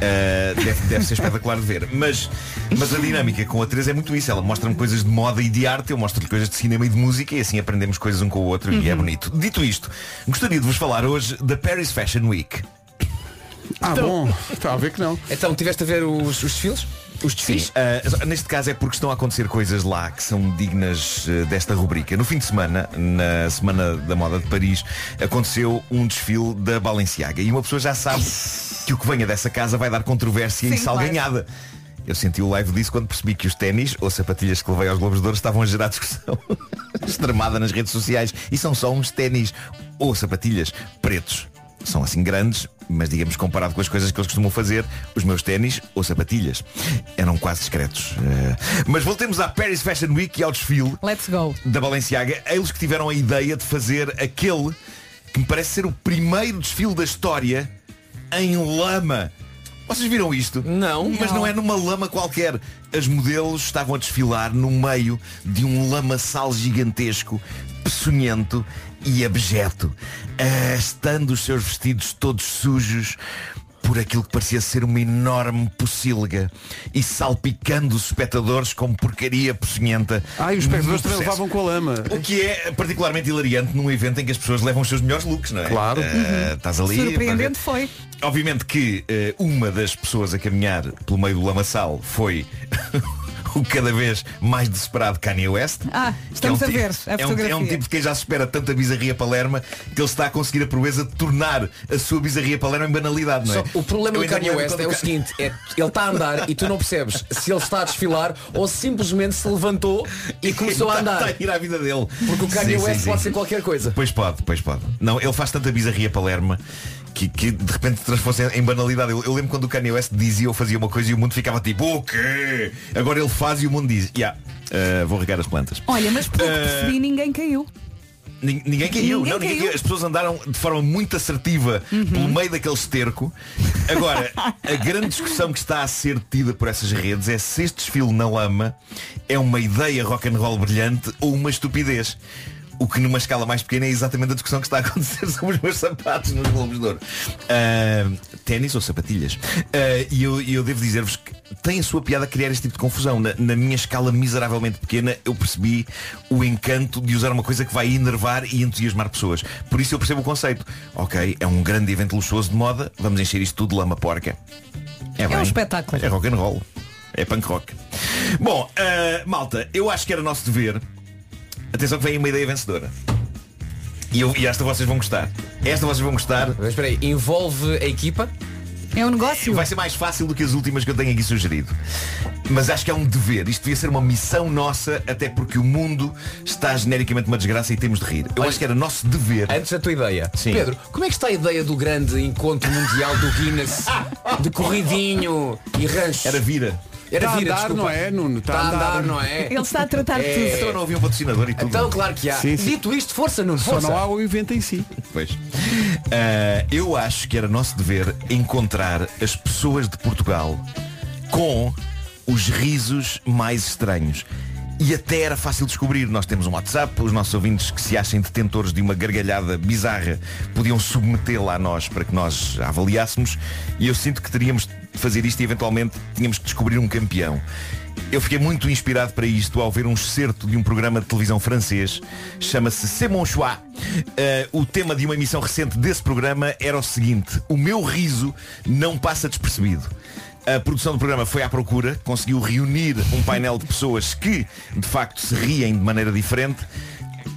ah, deve, deve ser espetacular de ver. Mas, mas a dinâmica com a Teresa é muito isso. Ela mostra-me coisas de moda e de arte, eu mostro-lhe coisas de cinema e de música e assim aprendemos coisas um com o outro e é bonito. Dito isto, gostaria de vos falar hoje da Paris Fashion Week. Ah, bom. Está a ver que não. Então, tiveste a ver os, os desfiles? Os desfiles? Ah, neste caso é porque estão a acontecer coisas lá que são dignas ah, desta rubrica. No fim de semana, na Semana da Moda de Paris, aconteceu um desfile da Balenciaga. E uma pessoa já sabe que o que venha dessa casa vai dar controvérsia e Sim, salganhada. Eu senti o live disso quando percebi que os ténis ou sapatilhas que levei aos Globos de Ouro estavam a gerar discussão <laughs> extremada nas redes sociais. E são só uns ténis ou sapatilhas pretos. São assim grandes, mas digamos comparado com as coisas que eles costumam fazer, os meus ténis ou sapatilhas eram quase discretos. Eh, mas voltemos à Paris Fashion Week e ao desfile Let's go. da Balenciaga. Eles que tiveram a ideia de fazer aquele que me parece ser o primeiro desfile da história em lama. Vocês viram isto? Não. Mas não é numa lama qualquer. As modelos estavam a desfilar no meio de um lamaçal gigantesco, peçonhento e abjeto, arrastando os seus vestidos todos sujos por aquilo que parecia ser uma enorme pocilga e salpicando os espectadores com porcaria peçonhenta. Ah, e os espectadores também levavam com a lama. O que é particularmente hilariante num evento em que as pessoas levam os seus melhores looks, não é? Claro. Eh, Estás ali. Surpreendente foi. Obviamente que eh, uma das pessoas a caminhar pelo meio do lamaçal foi o <laughs> cada vez mais desesperado Kanye West. Ah, estamos Que a é um ver tipo- a é um, é um tipo de quem já se espera tanta bizarria palerma que ele está a conseguir a proeza de tornar a sua bizarria palerma em banalidade, não é? Só, o problema Eu do Kanye West é o seguinte, é, ele está a andar e tu não percebes se ele está a desfilar ou simplesmente se levantou e começou a andar. Está a ir à vida dele. Porque o Kanye Sim, sim, West sim. pode ser qualquer coisa. Pois pode, pois pode. Não, ele faz tanta bizarria palerma que, que de repente transforma-se em banalidade. Eu, eu lembro quando o Kanye West dizia ou fazia uma coisa e o mundo ficava tipo, o quê? Agora ele faz e o mundo diz, yeah, uh, vou regar as plantas. Olha, mas pelo que Eh, percebi ninguém caiu. Nin- Ninguém caiu, Ninguém não, ninguém caiu. caiu. As pessoas andaram de forma muito assertiva pelo meio daquele esterco. Agora, <laughs> a grande discussão que está a ser tida por essas redes é se este desfile na lama é uma ideia rock and roll brilhante ou uma estupidez. O que numa escala mais pequena é exatamente a discussão que está a acontecer <laughs> sobre os meus sapatos nos Globos de Ouro. Ah, Ténis ou sapatilhas? Ah, e eu, eu devo dizer-vos que tem a sua piada criar este tipo de confusão. Na, na minha escala miseravelmente pequena, eu percebi o encanto de usar uma coisa que vai enervar e entusiasmar pessoas. Por isso eu percebo o conceito. Ok, é um grande evento luxuoso de moda, vamos encher isto tudo de lama porca. É, um bem. espetáculo. É rock and roll. É punk rock. Bom, ah, malta, eu acho que era nosso dever. Atenção que vem uma ideia vencedora. E, eu, e esta vocês vão gostar. Esta vocês vão gostar. Mas espera aí, envolve a equipa? É um negócio. Vai ser mais fácil do que as últimas que eu tenho aqui sugerido. Mas acho que é um dever. Isto devia ser uma missão nossa, até porque o mundo está genericamente uma desgraça e temos de rir. Eu acho que era nosso dever. Antes da tua ideia. Sim. Pedro, como é que está a ideia do grande encontro mundial do Guinness de corridinho e rancho? Era vira. Era Está a vira, andar, desculpa. não é, Nuno? Está a andar, não é? Ele está a tratar de É. tudo. Então não havia um patrocinador e tudo. Então claro que há. Sim, sim. Dito isto, força, Nuno, Só força. não há o evento em si. Pois. Ah, eu acho que era nosso dever encontrar as pessoas de Portugal com os risos mais estranhos. E até era fácil descobrir. Nós temos um WhatsApp, os nossos ouvintes que se achem detentores de uma gargalhada bizarra podiam submetê-la a nós para que nós a avaliássemos. E eu sinto que teríamos fazer isto e eventualmente tínhamos que descobrir um campeão. Eu fiquei muito inspirado para isto ao ver um excerto de um programa de televisão francês, chama-se C'est mon choix. Eh, o tema de uma emissão recente desse programa era o seguinte, o meu riso não passa despercebido. A produção do programa foi à procura, conseguiu reunir um painel de pessoas que, de facto, se riem de maneira diferente,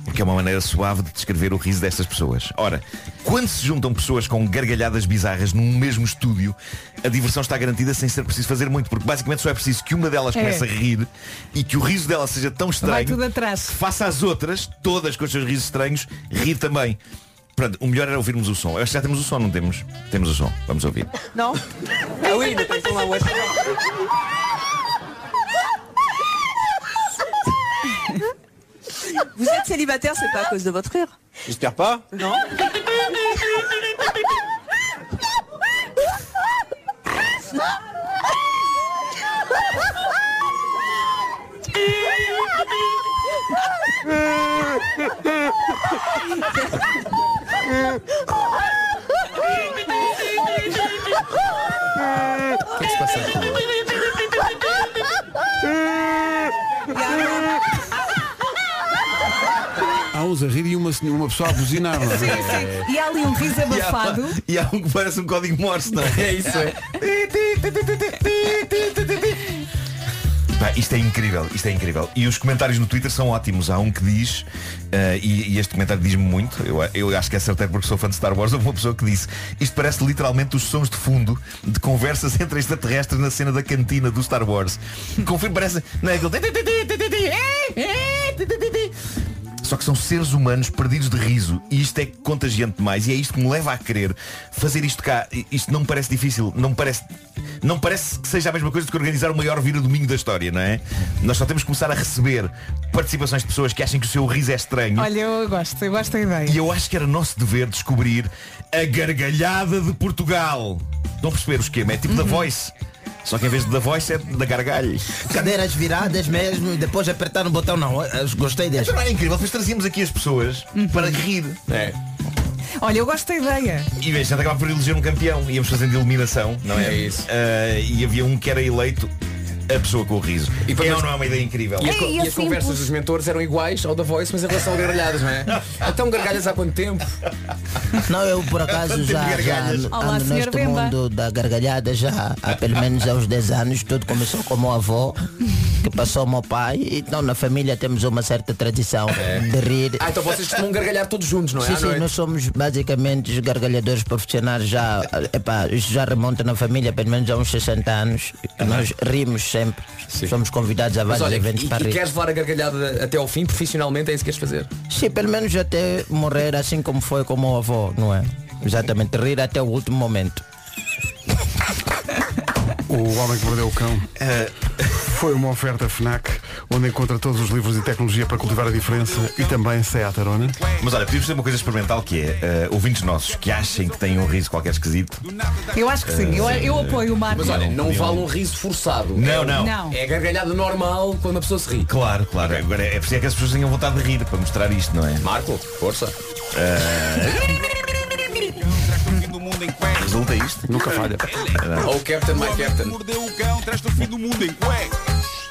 porque é uma maneira suave de descrever o riso destas pessoas. Ora, quando se juntam pessoas com gargalhadas bizarras num mesmo estúdio, a diversão está garantida sem ser preciso fazer muito, porque basicamente só é preciso que uma delas É. comece a rir e que o riso dela seja tão estranho tudo atrás. que faça as outras, todas com os seus risos estranhos, rir também. Pronto, o melhor era ouvirmos o som. Eu acho que já temos o som, não temos? Temos o som. Vamos ouvir. Non Vous êtes célibataire, c'est pas à cause de votre rire. J'espère pas. Non. O que é que se passa uns a rir e uma, uma pessoa a buzinar. não é? <laughs> Sim, sim. E há ali um riso E há, abafado. <laughs> e há um que parece um código Morse, não é? É isso, é. Pá, isto é incrível, isto é incrível. E os comentários no Twitter são ótimos. Há um que diz, eh, e, e este comentário diz-me muito, eu, eu acho que é certeiro porque sou fã de Star Wars, houve uma pessoa que disse, isto parece literalmente os sons de fundo de conversas entre extraterrestres na cena da cantina do Star Wars. Confirmo, parece. Não é aquele. Só que são seres humanos perdidos de riso e isto é contagiante demais e é isto que me leva a querer fazer isto cá. Isto não me parece difícil, não me parece, não parece que seja a mesma coisa do que organizar o maior vira domingo da história, não é? Nós só temos que começar a receber participações de pessoas que acham que o seu riso é estranho. Olha, eu gosto, eu gosto da ideia. E eu acho que era nosso dever descobrir a gargalhada de Portugal. Estão a perceber o esquema? É tipo da Voice. Só que em vez de da Voice é da gargalho. Cadeiras viradas mesmo, depois apertar no botão não. Gostei deste. Então era incrível, depois trazíamos aqui as pessoas para rir. É. Olha, eu gosto da ideia. E veja, gente acaba por eleger um campeão. Íamos fazendo eliminação, não é? É isso. Ah, e havia um que era eleito a pessoa com o riso. E E depois- é ou não é uma ideia incrível? E, Ei, e é as conversas dos mentores eram iguais ao da Voice, mas em relação a gargalhadas, não é? <laughs> Então gargalhas há quanto tempo? Não, eu por acaso já, já ando Olá, neste Bemba. mundo da gargalhada já há pelo menos há uns 10 anos. Tudo começou com o meu avô, que passou ao meu pai. Então na família temos uma certa tradição de rir. Ah, então vocês costumam gargalhar todos juntos, não é? Sim, sim, nós somos basicamente os gargalhadores profissionais já, epá, isto já remonta na família pelo menos há uns 60 anos. que Nós rimos sempre. Somos convidados a vários olha, eventos e, para e rir. queres levar a gargalhada até ao fim, profissionalmente, é isso que queres fazer? Sim, pelo menos até morrer assim como foi com o meu avô, não é? Exatamente, rir até o último momento. O Homem que Mordeu o Cão <laughs> foi uma oferta FNAC, onde encontra todos os livros e tecnologia para cultivar a diferença e também Seat Arona. Mas olha, podíamos fazer uma coisa experimental que é ah, ouvintes nossos que achem que têm um riso qualquer esquisito. Eu acho que sim. Eu, eu apoio o Marco. Mas olha, não vale um riso forçado. Não, É- não. Não. É a gargalhada normal quando a pessoa se ri. Claro, claro. Agora é preciso que as pessoas tenham vontade de rir para mostrar isto, não é? Marco, força. <laughs> Resulta isto. Nunca falha. Oh Captain, my Captain. Mordeu o cão, traz-te o fim do mundo em cuecas.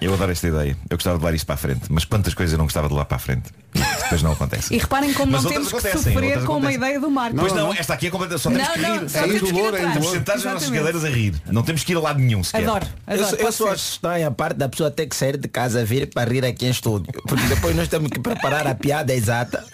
Eu adoro esta ideia. Eu gostava de levar isto para a frente. Mas quantas coisas eu não gostava de levar para a frente? Depois não acontece. E reparem como Mas não temos que sofrer com uma ideia do Marco. Pois não, esta aqui é completamente. Só temos Não, que não, rir. só É indolor, é indolor. Sentados nas nossas cadeiras a rir. Não temos que ir a lado nenhum sequer. Adoro, Eu, adoro. eu pode só estranho a parte da pessoa ter que sair de casa vir para rir aqui em estúdio. Porque depois nós temos que preparar a piada exata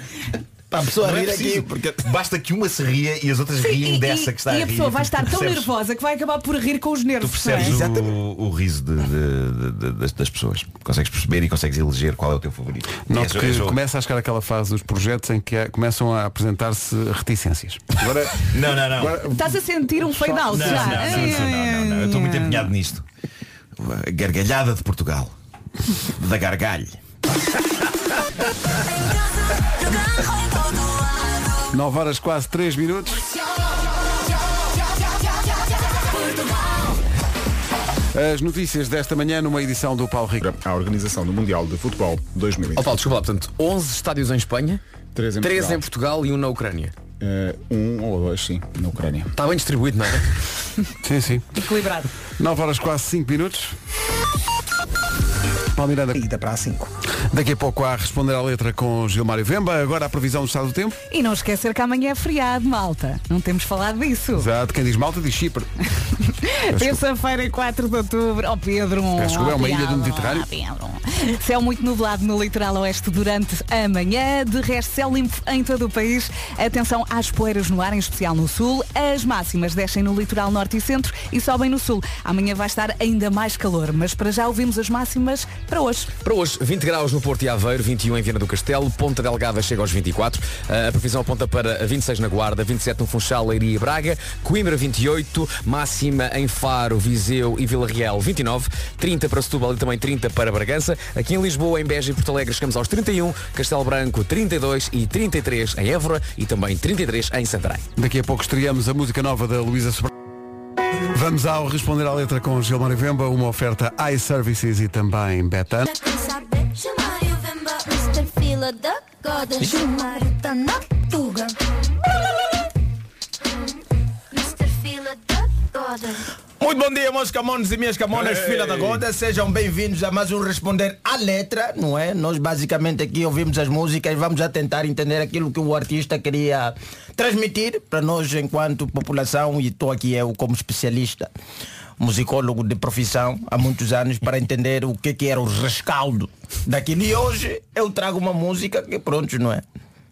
para a pessoa Não é rir aqui. preciso. Porque... Basta que uma se ria e as outras riem E, dessa e- que está e a a rir. pessoa vai estar Tu tão nervosa que vai acabar por rir com os Tu nervos. não é? percebes Exatamente. o, o riso de- de- de- das, das pessoas. Consegues perceber e consegues eleger qual é o teu favorito. Noto É, que é começa a chegar aquela fase dos projetos em que há- começam a apresentar-se reticências. Agora, <laughs> Não, não, não. agora Estás a sentir um fade out Não, já. não, não, não, não, não, não. Eu estou muito empenhado nisto. A gargalhada de Portugal. Da gargalho. <laughs> 9 horas quase 3 minutos. As notícias desta manhã numa edição do Paulo Rico. A organização do Mundial de Futebol 2020. Ó Paulo, desculpa lá, portanto, 11 estádios em Espanha, Três em 3 Portugal. em Portugal e um na Ucrânia. Eh, um ou dois, sim, na Ucrânia. Está bem distribuído, não é? <laughs> Sim, sim. Equilibrado. 9 horas quase 5 minutos. Paulo Miranda. Ida para a 5. Daqui a pouco há a responder à letra com Gilmário Vemba. Agora a previsão do estado do tempo. E não esquecer que amanhã é feriado, malta. Não temos falado disso. Exato, quem diz malta diz Chipre. <laughs> Terça-feira, 4 de outubro. Ó Pedro. Desculpa, é uma ilha do Mediterrâneo. ó, Pedro. Céu muito nublado no litoral oeste durante a manhã. De resto, céu limpo em todo o país. Atenção às poeiras no ar, em especial no sul. As máximas descem no litoral norte e centro e sobem no sul. Amanhã vai estar ainda mais calor, mas para já ouvimos as máximas para hoje. Para hoje, 20 graus no Porto e Aveiro, 21 em Viana do Castelo, Ponta Delgada chega aos 24, a previsão aponta para 26 na Guarda, 27 no Funchal, Leiria e Braga, Coimbra 28, máxima em Faro, Viseu e Vila Real 29, 30 para Setúbal e também 30 para Bragança, aqui em Lisboa, em Beja e Porto Alegre chegamos aos 31, Castelo Branco 32 e 33 em Évora e também 33 em Santarém. Daqui a pouco estreamos a música nova da Luísa Sobral. Vamos ao responder à letra com Gilmário Vemba, uma oferta iServices e também Betan. Muito bom dia, meus camões e minhas camonas, Ei. filha da Goda. Sejam bem-vindos a mais um Responder à Letra, não é? Nós basicamente aqui ouvimos as músicas e vamos a tentar entender aquilo que o artista queria transmitir para nós enquanto população e estou aqui eu como especialista musicólogo de profissão há muitos anos para entender o que, que era o rescaldo daquilo. E hoje eu trago uma música que pronto, não é?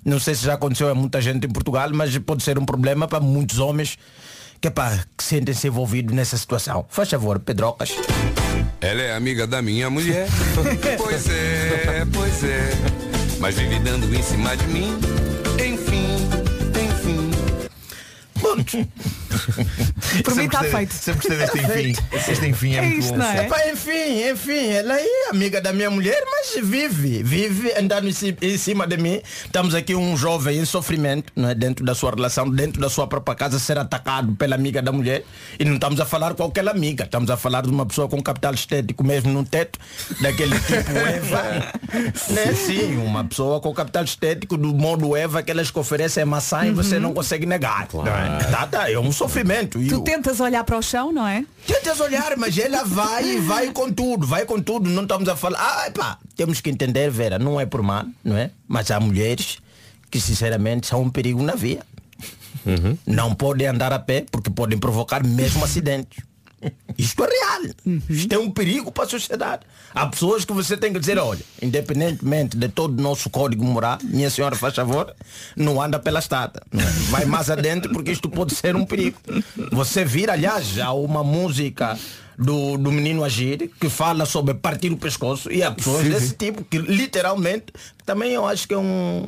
Não sei se já aconteceu a muita gente em Portugal, mas pode ser um problema para muitos homens que, pá, que sentem-se envolvidos nessa situação. Faz favor, Pedrocas. Ela é amiga da minha mulher. <laughs> pois é, pois é. Mas vive dando em cima de mim. Enfim, enfim. <laughs> Por mim está feito. Sempre gostei deste enfim. Este enfim é, É muito isto, bom. não é? Epá, enfim, enfim, ela é amiga da minha mulher, mas vive, vive andando em ci- em cima de mim. Estamos aqui um jovem em sofrimento, não é? Dentro da sua relação, dentro da sua própria casa, ser atacado pela amiga da mulher. E não estamos a falar qualquer amiga, estamos a falar de uma pessoa com capital estético mesmo no teto, daquele tipo <laughs> Eva. né? Sim, uma pessoa com capital estético do modo Eva, aquelas que oferecem maçã e você não consegue negar. não é? Tá, tá, é um sofrimento. Tu tentas olhar para o chão, não é? Tentas olhar, mas ela vai, vai com tudo, vai com tudo. Não estamos a falar. Ah, epá, temos que entender, Vera, não é por mal, não é? Mas há mulheres que sinceramente são um perigo na via. Não podem andar a pé porque podem provocar mesmo acidentes. Isto é real. Isto é um perigo para a sociedade. Há pessoas que você tem que dizer, olha, independentemente de todo o nosso código moral, minha senhora faz favor, não anda pela estrada. é? Vai mais <laughs> adentro porque isto pode ser um perigo. Você vira, aliás, há uma música do, do menino Agir que fala sobre partir o pescoço e há pessoas Sim, desse sim. tipo que literalmente também eu acho que é um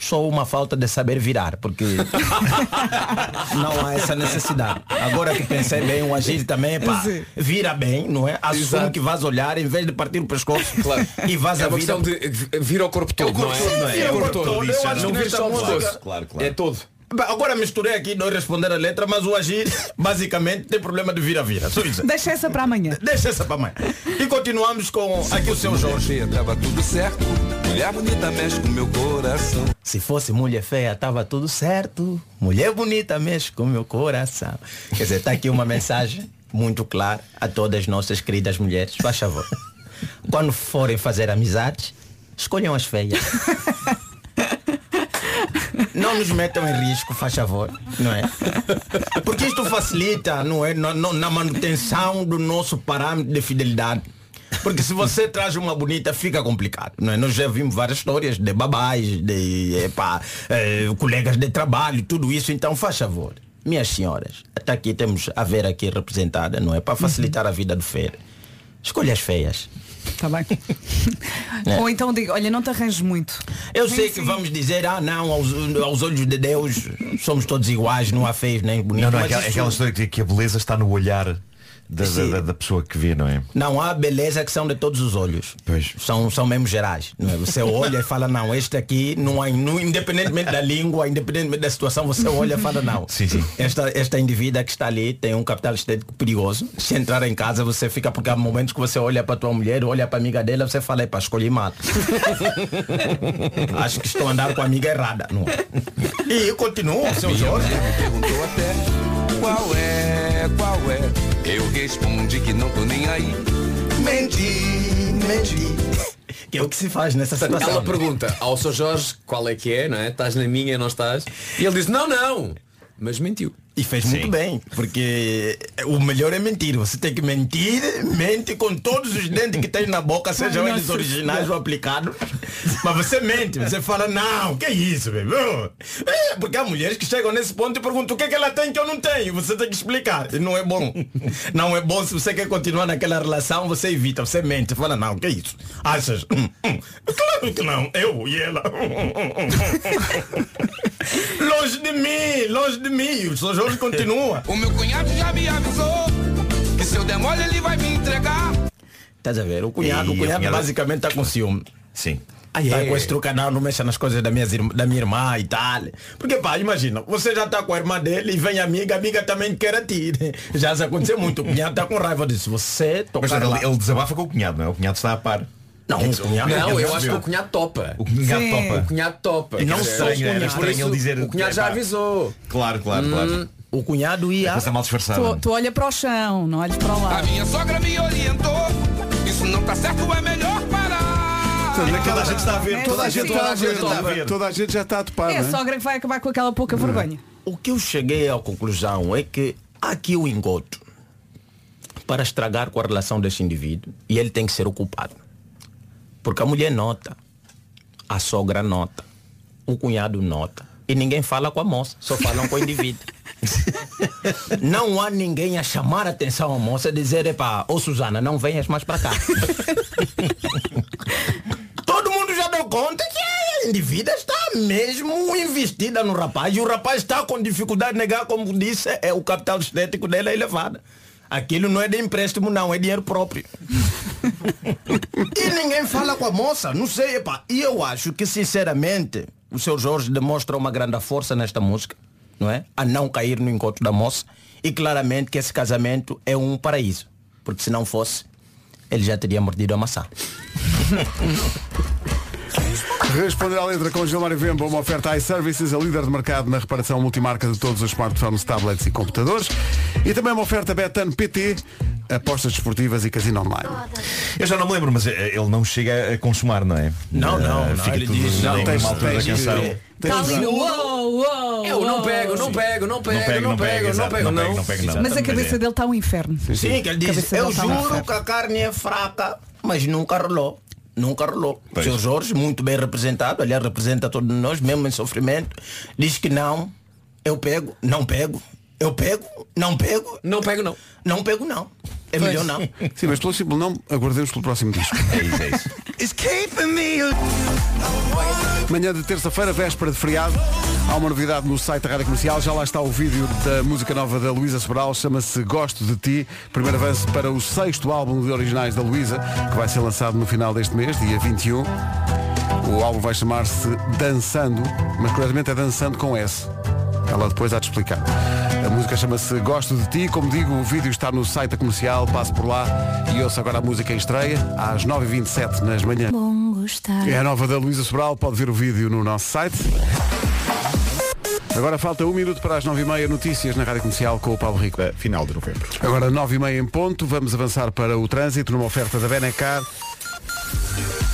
só uma falta de saber virar porque <laughs> não há essa necessidade agora que pensei bem o agir também pá, vira bem não é assume Exato. que vais olhar em vez de partir o pescoço Claro. e vais É a vida questão de vir ao corpo todo, não é? todo, não é? É o corpo todo. Eu acho não que nesta o música-. Claro, claro. É todo. Bem, Agora misturei aqui não responder a letra, mas o agir <laughs> basicamente tem problema de vira-vira. Só isso. Deixa essa para amanhã. Deixa essa para amanhã. E continuamos com aqui o seu Jorge. Tava tudo certo. Mulher bonita mexe com meu coração. Se fosse mulher feia, tava tudo certo. Mulher bonita mexe com meu coração. Quer dizer, tá aqui uma <laughs> mensagem muito clara a todas as nossas queridas mulheres. Faz favor. Quando forem fazer amizades, escolham as feias. <laughs> Não nos metam em risco, faz favor, não é? Porque isto facilita, não é? Na, na- manutenção do nosso parâmetro de fidelidade. Porque se você traz uma bonita, fica complicado. Não é? Nós já vimos várias histórias de babais, de epá, eh, colegas de trabalho, tudo isso. Então, faz favor, minhas senhoras, até aqui temos a Vera aqui representada, não é? Para facilitar a vida do feio. Escolha as feias. Está bem? <laughs> É. Ou então digo, olha, não te arranjes muito. Eu sei que vamos dizer, ah não, aos, aos olhos de Deus somos todos iguais, não há feios nem bonitos. Não, não, é mas aquela, isso- aquela história que, que a beleza está no olhar da, da- da- da pessoa que vê, não é? Não há beleza que são de todos os olhos. Pois. São, são mesmo gerais. não é? Você olha e fala, não, este aqui, não há, não, independentemente da língua, independentemente da situação, você olha e fala, não. Sim, sim. Esta, esta indivídua que está ali tem um capital estético perigoso. Se entrar em casa, você fica, porque há momentos que você olha para tua mulher, olha para a amiga dela, você fala, para escolher mal. <laughs> Acho que estou a andar com a amiga errada. Não. é? E continua, seu Jorge. me perguntou até qual é, qual é. Eu respondi que não tô nem aí. Menti, menti. <laughs> Que é o que se faz nessa situação. Ela pergunta ao Sr. Jorge qual é que é, não é? Estás na minha, não estás? E ele diz, não, não. Mas mentiu. E fez muito bem, porque o melhor é mentir. Você tem que mentir, mente com todos os dentes que tens na boca, sejam Ai, eles nossa originais ou aplicados. Mas você mente, você fala, não, que é isso, bebê? É, porque há mulheres que chegam nesse ponto e perguntam o que é que ela tem que eu não tenho. Você tem que explicar. E não é bom. <laughs> Não é bom se você quer continuar naquela relação, você evita, você mente, fala, não, que é isso? Achas? Hum, hum. Claro que não, eu e ela. <laughs> longe de mim, longe de mim. O Sr. Continua. O meu cunhado já me avisou que se eu der mole ele vai me entregar. Estás a ver? O cunhado, E o cunhado cunhada- basicamente está com ciúme. Sim. Aí é. tá com esse truque, não, não mexa nas coisas da minha, da minha irmã e tal. Porque pá, imagina, você já tá com a irmã dele e vem a amiga, a amiga também quer a ti. né? <laughs> Já se aconteceu muito, o cunhado tá com raiva disso. Você lá. ele, ele desabafa com o cunhado, não é? O cunhado está a par. Não, É cunhado- Não, eu acho que o cunhado topa. O cunhado Sim. topa. O cunhado topa. E não Quer dizer, só o cunhado, era por estranho isso, ele dizer, O cunhado já "Epá." avisou. Claro, claro, claro. O cunhado ia. Coisa mal disfarçada. Tu, tu olha para o chão, não olhes para o A minha sogra me orientou. Isso não tá certo, é melhor parar. Toda a gente está a ver. Toda a gente, gente, está a ver. toda a gente já está a topar, É a não é? sogra que vai acabar com aquela pouca vergonha. O que eu cheguei à conclusão é que há aqui o engodo para estragar com a relação deste indivíduo e ele tem que ser o culpado. Porque a mulher nota, a sogra nota, o cunhado nota e ninguém fala com a moça, só falam com o indivíduo. <laughs> Não há ninguém a chamar a atenção à moça e dizer, epá, ô Susana, não venhas mais para cá. <laughs> Todo mundo já deu conta que a indivídua está mesmo investida no rapaz e o rapaz está com dificuldade de negar, como disse, é o capital estético dela é elevado. Aquilo não é de empréstimo, não, é dinheiro próprio. <laughs> e ninguém fala com a moça, não sei, epá. E eu acho que, sinceramente, o seu Jorge demonstra uma grande força nesta música, não é? A não cair no encontro da moça. E claramente que esse casamento é um paraíso. Porque se não fosse, ele já teria mordido a maçã. <laughs> Responder à letra com Gilmário Vemba, uma oferta iServices, a líder de mercado na reparação multimarca de todos os smartphones, tablets e computadores. E também uma oferta Betano PT, apostas desportivas e casino online. Eu já não me lembro, mas eh, ele não chega a consumar, não é? Não, não, Eh, não, Fica ele tudo diz, não, mesma altura da canção. tens- Está ali no uou, uou, Eu não pego, não pego, não pego, não pego, não pego, não pego. Mas a cabeça é. dele está um inferno. Sim, que ele diz, eu um juro que a carne é fraca, mas nunca rolou. Nunca rolou. O Pois. seu Jorge, muito bem representado, aliás, representa todos nós, mesmo em sofrimento, diz que não, eu pego, não pego, eu pego, não pego, Não pego, não. não pego não. É melhor não. <laughs> Sim, mas pelo simples não, aguardemos pelo próximo disco. <laughs> É isso, é isso. Manhã de terça-feira, véspera de feriado, há uma novidade no site da Rádio Comercial. Já lá está o vídeo da música nova da Luísa Sobral, chama-se Gosto de Ti. Primeiro avanço para o sexto álbum de originais da Luísa, que vai ser lançado no final deste mês, dia 21. O álbum vai chamar-se Dançando, mas curiosamente é Dançando com S. Ela depois há de explicar. A música chama-se Gosto de Ti. Como digo, o vídeo está no site da comercial. Passe por lá e ouça agora a música em estreia, às 9h27 nas manhãs. Bom gostar. É a nova da Luísa Sobral, pode ver o vídeo no nosso site. Agora falta um minuto para as nove e meia notícias na Rádio Comercial com o Paulo Rico. Final de novembro. Agora nove e meia em ponto, vamos avançar para o trânsito numa oferta da Benecar.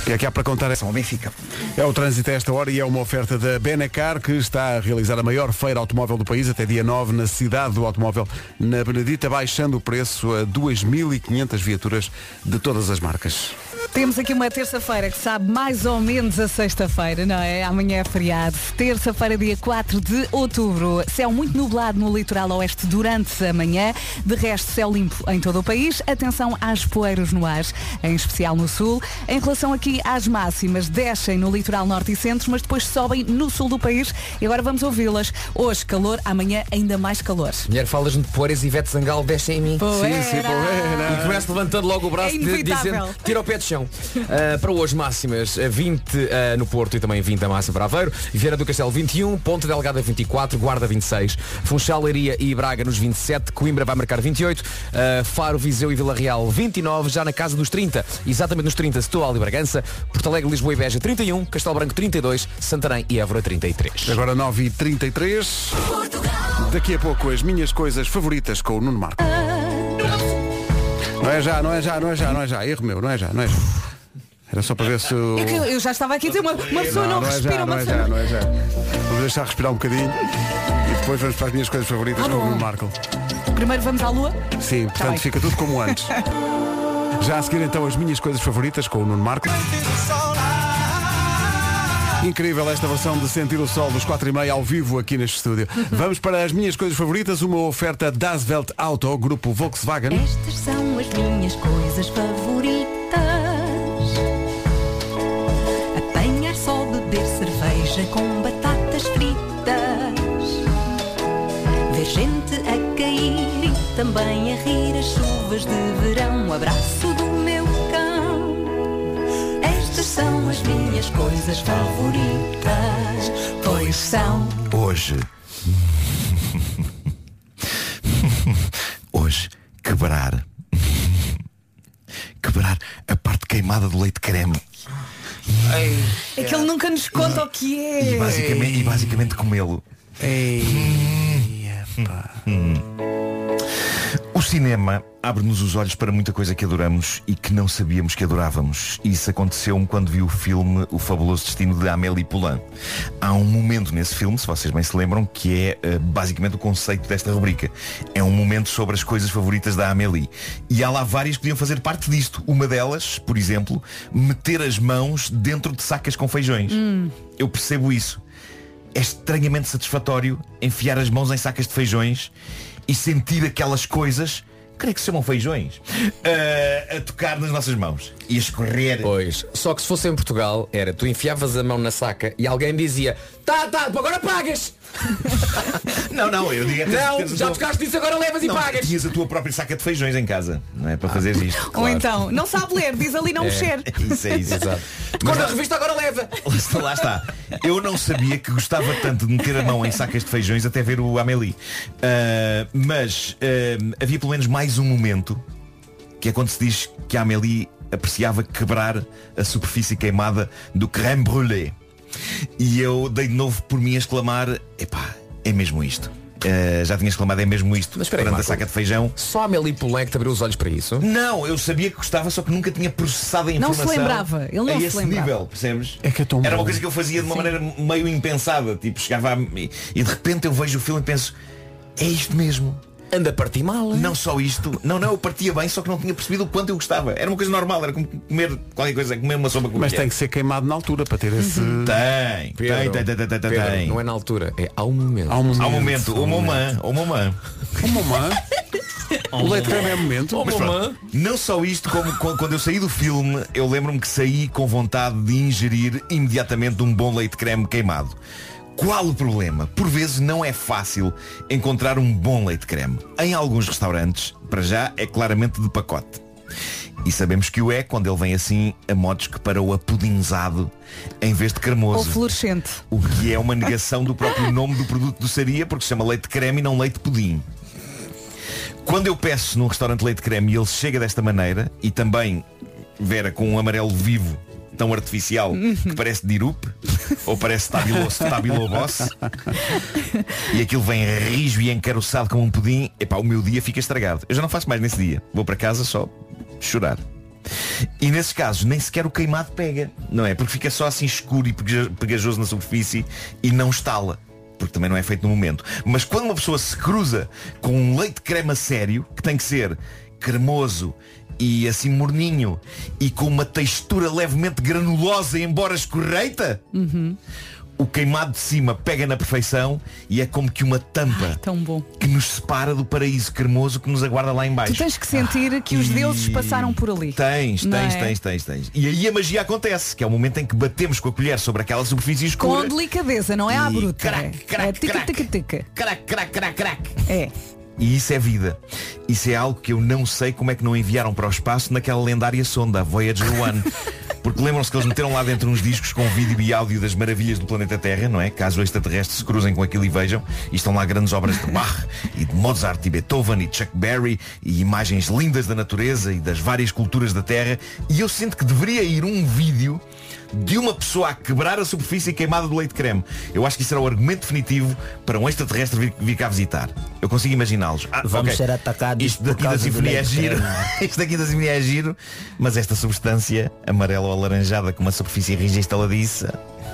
O que é que há para contar? É São Benfica. É o trânsito a esta hora e é uma oferta da Benecar que está a realizar a maior feira automóvel do país até dia 9 na cidade do automóvel na Benedita, baixando o preço a 2.500 viaturas de todas as marcas. Temos aqui uma terça-feira que sabe mais ou menos a sexta-feira, não é? Amanhã é feriado. Terça-feira, dia 4 de outubro. Céu muito nublado no litoral oeste durante a manhã. De resto, céu limpo em todo o país. Atenção às poeiras no ar, em especial no sul. Em relação aqui às máximas, descem no litoral norte e centro, mas depois sobem no sul do país. E agora vamos ouvi-las. Hoje calor, amanhã ainda mais calor. Mulher, falas-me de poeiras e Ivete Zangal desce em mim. Poeira. Sim, sim, poeira. E começa levantando logo o braço É dizendo tira o pé de chão. Uh, para hoje máximas uh, 20 uh, no Porto e também 20 a máxima para Aveiro. Vieira do Castelo 21, Ponta Delgada 24, Guarda 26, Funchal, Leiria e Braga nos 27, Coimbra vai marcar 28, uh, Faro, Viseu e Vila Real 29, já na casa dos 30, exatamente nos 30, Setúbal e Bragança, Porto Alegre, Lisboa e Beja 31, Castelo Branco 32, Santarém e Évora 33. Agora 9h33. Daqui a pouco as minhas coisas favoritas com o Nuno Marco. Não é já, não é já, não é já, não é já. Erro meu, não é já, não é já. Era só para ver se o... É que eu, já estava aqui a dizer, uma, uma pessoa não, não é respira, já, uma não é já, não é já. Vamos deixar respirar um bocadinho e depois vamos para as minhas coisas favoritas Ah, com o. Nuno Marco. Primeiro vamos à lua? Sim, Tá portanto bem. fica tudo como antes. <laughs> Já a seguir então as minhas coisas favoritas com o Nuno Marco. Incrível esta versão de Sentir o Sol dos 4 e meia ao vivo aqui neste estúdio. <laughs> Vamos para as minhas coisas favoritas, uma oferta Das Welt Auto, grupo Volkswagen. Estas são as minhas coisas favoritas. Apanhar só beber cerveja com também a rir as chuvas de verão. O abraço do meu cão. Estas são as minhas coisas favoritas. Pois são. Hoje. Hoje, quebrar. Quebrar a parte queimada do leite creme. É que ele nunca nos conta o que E é. basicamente, e basicamente comê-lo. Hum. O cinema abre-nos os olhos para muita coisa que adoramos e que não sabíamos que adorávamos. Isso aconteceu-me quando vi o filme O Fabuloso Destino de Amélie Poulain. Há um momento nesse filme, se vocês bem se lembram, que é eh, basicamente o conceito desta rubrica. É um momento sobre as coisas favoritas da Amélie. E há lá várias que podiam fazer parte disto. Uma delas, por exemplo, meter as mãos dentro de sacas com feijões. Eu percebo isso. É estranhamente satisfatório enfiar as mãos em sacas de feijões e sentir aquelas coisas, creio que se chamam feijões, eh, a tocar nas nossas mãos e a escorrer. Pois, só que se fosse em Portugal, era tu enfiavas a mão na saca e alguém dizia Tá, tá, agora pagas! <laughs> Não, não, eu digo Não, já tua- tocaste nisso, agora levas e Não, pagas! Tinhas a tua própria saca de feijões em casa, não é? Para fazer isto. Ou então, não sabe ler, diz ali não É, mexer. <laughs> Isso é isso. Exato. Mas Quando a lá- revista agora leva! Lá está, lá está. Eu não sabia que gostava tanto de meter a mão em sacas de feijões até ver o Amélie. Ah, mas ah, havia pelo menos mais um momento que é quando se diz que a Amélie apreciava quebrar a superfície queimada do crème brûlée. E eu dei de novo por mim a exclamar, epá, é mesmo isto. Ah, já tinha exclamado é mesmo isto Mas espera aí, perante a saca de feijão. Só a te abriu os olhos para isso? Não, eu sabia que gostava, só que nunca tinha processado a Não se informação. lembrava, ele não a se esse lembrava. nível, percebes? É que é tão Era uma coisa que eu fazia de uma maneira meio impensada. Tipo, chegava a... e e de repente eu vejo o filme e penso, é isto mesmo. Anda a partir mal. Não só isto, não, não, eu partia bem, só que não tinha percebido o quanto eu gostava. Era uma coisa normal, era como comer qualquer coisa, comer uma sopa com Mas tem que ser queimado na altura para ter esse. Tem, Pedro, tem, tem, tem, tem, tem, Pedro, tem. Não é na altura, é ao momento. Há <laughs> um momento. Há um momento, o mamã, o mamã. Mamã. O leite creme é momento. Mas pronto, não só isto, como qu- quando eu saí do filme, eu lembro-me que saí com vontade de ingerir imediatamente um bom leite creme queimado. Qual o problema? Por vezes não é fácil encontrar um bom leite creme. Em alguns restaurantes, para já, é claramente de pacote. E sabemos que o é quando ele vem assim a modos que para o apudinzado em vez de Ou cremoso. fluorescente. O que é uma negação do próprio nome do produto do Saria, porque se chama leite creme e não leite pudim. Quando eu peço num restaurante leite creme e ele chega desta maneira, e também, Vera, com um amarelo vivo, tão artificial, que parece dirup, ou parece stabilo, stabilobos, e aquilo vem rijo e encaroçado como um pudim, epá, o meu dia fica estragado. Eu já não faço mais nesse dia. Vou para casa só chorar. E nesses casos nem sequer o queimado pega, não é? Porque fica só assim escuro e pega- pegajoso na superfície e não estala. Porque também não é feito no momento. Mas quando uma pessoa se cruza com um leite creme a sério, que tem que ser cremoso e assim morninho e com uma textura levemente granulosa, embora escorreita, Uhum. o queimado de cima pega na perfeição e é como que uma tampa Tão bom. que nos separa do paraíso cremoso que nos aguarda lá em Tu baixo. tens que sentir que os e- deuses passaram por ali. Tens, tens, é? tens, tens, tens. E aí a magia acontece, que é o momento em que batemos com a colher sobre aquela superfície Com escura. delicadeza, não é à bruta. crac, crac, é tica, crac. tica, tica. Crac, crac, crac, crac. É. E isso é vida. Isso é algo que eu não sei como é que não enviaram para o espaço naquela lendária sonda, a Voyager 1. <laughs> Porque lembram-se que eles meteram lá dentro uns discos com vídeo e áudio das maravilhas do planeta Terra, não é? Caso extraterrestres se cruzem com aquilo e vejam. E estão lá grandes obras de Bach e de Mozart e Beethoven e Chuck Berry e imagens lindas da natureza e das várias culturas da Terra. E eu sinto que deveria ir um vídeo de uma pessoa a quebrar a superfície queimada do leite creme. Eu acho que isso era o argumento definitivo para um extraterrestre vir, vir cá visitar. Eu consigo imaginá-los. Ah, Vamos ok. ser atacados Isto daqui da sinfonia é giro. <laughs> Isto daqui da sinfonia é giro. Mas esta substância amarela ou alaranjada com uma superfície rija e estaladiça.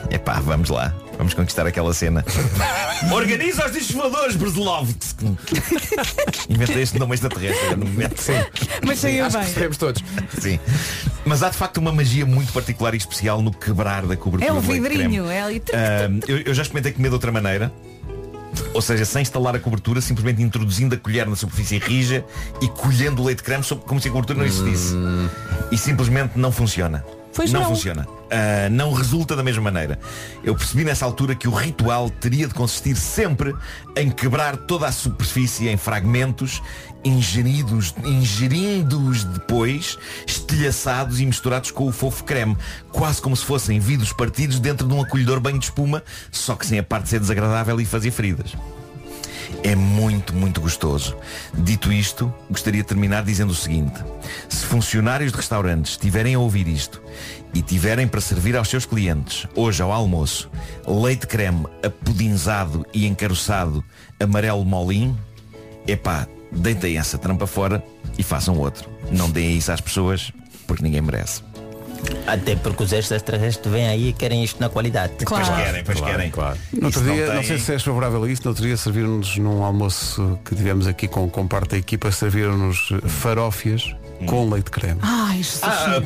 Epá, vamos lá. Vamos conquistar aquela cena. <laughs> Organiza os discos voadores, Breslovsk. <laughs> Inventei este nome extraterrestre no momento. Sim. Mas saiu Acho que bem. percebemos todos. Sim. Mas há de facto uma magia muito particular e especial no quebrar da cobertura É leite vidrinho. creme. É ali. Ahm, eu, eu já experimentei comer de outra maneira. Ou seja, sem instalar a cobertura, simplesmente introduzindo a colher na superfície rija e colhendo o leite creme como se a cobertura não existisse. E simplesmente não funciona. Pois não, não. funciona. Ah, não resulta da mesma maneira. Eu percebi nessa altura que o ritual teria de consistir sempre em quebrar toda a superfície em fragmentos, ingeridos, ingerindo-os depois, estilhaçados e misturados com o fofo creme, quase como se fossem vidros partidos dentro de um acolhedor banho de espuma, só que sem a parte de ser desagradável e fazer feridas. É muito, muito gostoso. Dito isto, gostaria de terminar dizendo o seguinte. Se funcionários de restaurantes estiverem a ouvir isto e tiverem para servir aos seus clientes, hoje ao almoço, leite creme apudinzado e encaroçado amarelo molinho, epá, deitem essa trampa fora e façam outro. Não deem isso às pessoas, porque ninguém merece. Até porque os extraterrestres vêm aí e querem isto na qualidade. Claro. Pois querem, pois querem. No outro não dia, não, tem- sei se és favorável a isso, no outro dia serviram-nos num almoço que tivemos aqui com, com parte da equipa, serviram-nos farófias com leite creme. Ai, Jesus. Ah,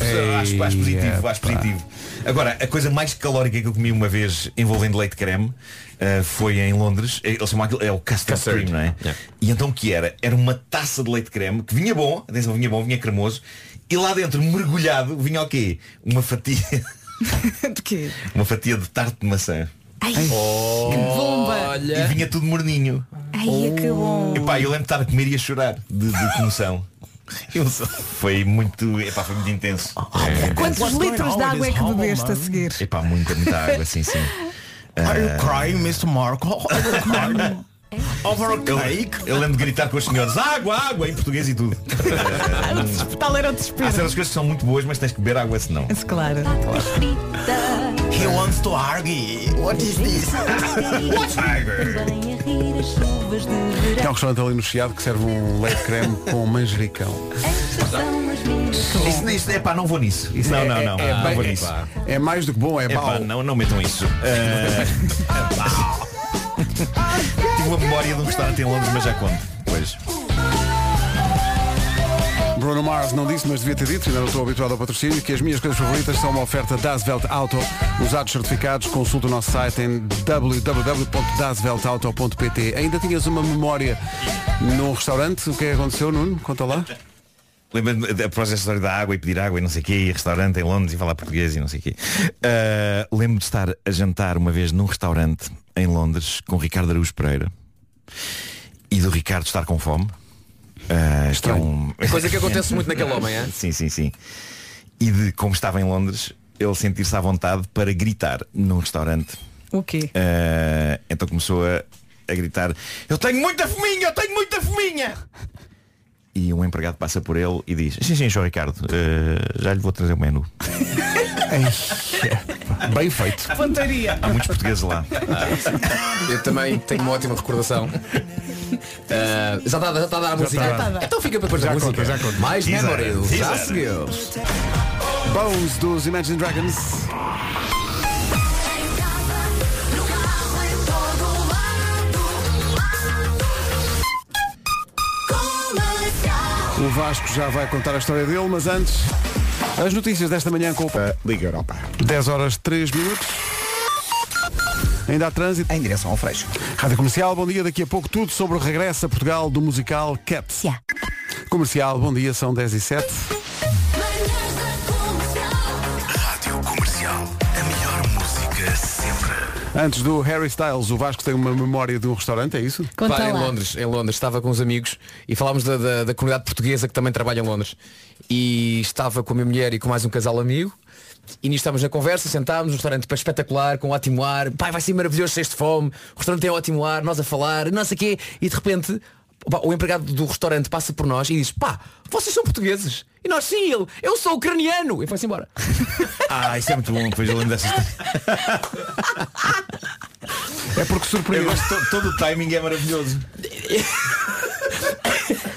acho, acho positivo, acho positivo. Agora, a coisa mais calórica que eu comi uma vez envolvendo leite creme ah, foi em Londres. Eles chamam aquilo, é o custard, Custard, cream, não é? yeah. E então o que era? Era uma taça de leite creme que vinha bom, atenção, vinha bom, vinha cremoso, e lá dentro, mergulhado, vinha o quê? Uma fatia, <laughs> De quê? uma fatia de tarte de maçã. Ai, que bomba. E Olha. vinha tudo morninho. Ai, que bom. Epá, eu lembro de estar a comer e a chorar de, de comoção. <laughs> Só- Foi muito, epá, foi muito intenso. É, Quantos litros de água é que bebeste a seguir? Epá, muita, muita água, sim, sim. Are you Ah, crying, Mr. Marco? <laughs> Crying? Over eu, cake? eu lembro de gritar com os senhores Água, água, em português e tudo <laughs> Ah, não- Tal era o Há certas coisas que são muito boas Mas tens que beber água senão Mas Claro. He wants to argue. What is this? Verão. É um restaurante ali no Chiado que serve um leite creme com manjericão. Isso, isso, epá, não vou nisso Isso não, não, não, é não vou é nisso pá. É mais do que bom, é Epá, mau. não, não metam isso <laughs> Ah, Uma memória de um restaurante em Londres Mas já conto Pois Bruno Mars não disse, mas devia ter dito, ainda não estou habituado ao patrocínio, que as minhas coisas favoritas são uma oferta das Welt Auto. Usados certificados, consulta o nosso site em www.dasveltauto.pt. Ainda tinhas uma memória num restaurante? O que é que aconteceu, Nuno? Conta lá. Lembra-me da próxima história da água e pedir água e não sei o quê, e restaurante em Londres e falar português e não sei o quê. Ah, Lembro-me de estar a jantar uma vez num restaurante em Londres com Ricardo Araújo Pereira e do Ricardo estar com fome. Ah, que é. Coisa que acontece muito naquele <laughs> homem, é? Sim, sim, sim. E de como estava em Londres, ele sentir-se à vontade para gritar num restaurante. O quê? Ah, então começou a, a gritar Eu tenho muita fominha, eu tenho muita fominha E um empregado passa por ele e diz Sim, sim, João Ricardo ah, Já lhe vou trazer o menu <laughs> Bem feito. Pontaria. Há muitos portugueses lá Eu também tenho uma ótima recordação. Ah, já está já está a dar a música. a dar. Então fica para depois da Já música. conta, já conta. Mais Teaser, memories. Já seguiu. Bones dos Imagine Dragons. O Vasco já vai contar a história dele, mas antes, as notícias desta manhã com o Liga Europa. 10 horas 3 minutos. Ainda há trânsito. Em direção ao Freixo. Rádio Comercial, bom dia. Daqui a pouco tudo sobre o regresso a Portugal do musical Cats. Comercial, bom dia, são 10 e 7. Antes do Harry Styles, o Vasco tem uma memória de um restaurante, é isso? Pá, em Londres, em Londres, estava com uns amigos e falámos da, da, da comunidade portuguesa que também trabalha em Londres. E estava com a minha mulher e com mais um casal amigo. E nisto estávamos na conversa, sentámos, um restaurante espetacular, com ótimo ar, pai, vai ser maravilhoso, cheio de fome, o restaurante tem ótimo ar, nós a falar, não sei o quê, e de repente o empregado do restaurante passa por nós e diz, pá, vocês são portugueses. E nós, sim, ele, eu sou ucraniano. E foi-se embora. <laughs> Ah, isso é muito bom, depois eu lembro dessa história. <laughs> É porque surpreende. Eu gosto, todo, todo o timing é maravilhoso.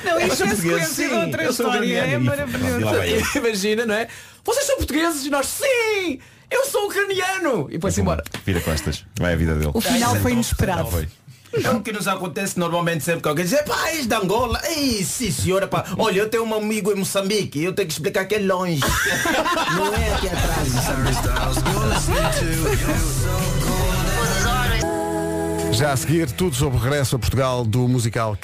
Não, sou é português, sequência de sim, outra história. É maravilhoso. Imagina, não é? Vocês são portugueses e nós, sim, eu sou ucraniano. E foi-se embora. Vira costas. Vai a vida dele. O final foi inesperado. É o que nos acontece normalmente sempre que alguém diz, pá, és de Angola. Ei, sim senhora, pá. Olha, eu tenho um amigo em Moçambique e eu tenho que explicar que é longe. <laughs> Não é aqui atrás. Já a seguir, tudo sobre o regresso a Portugal do musical.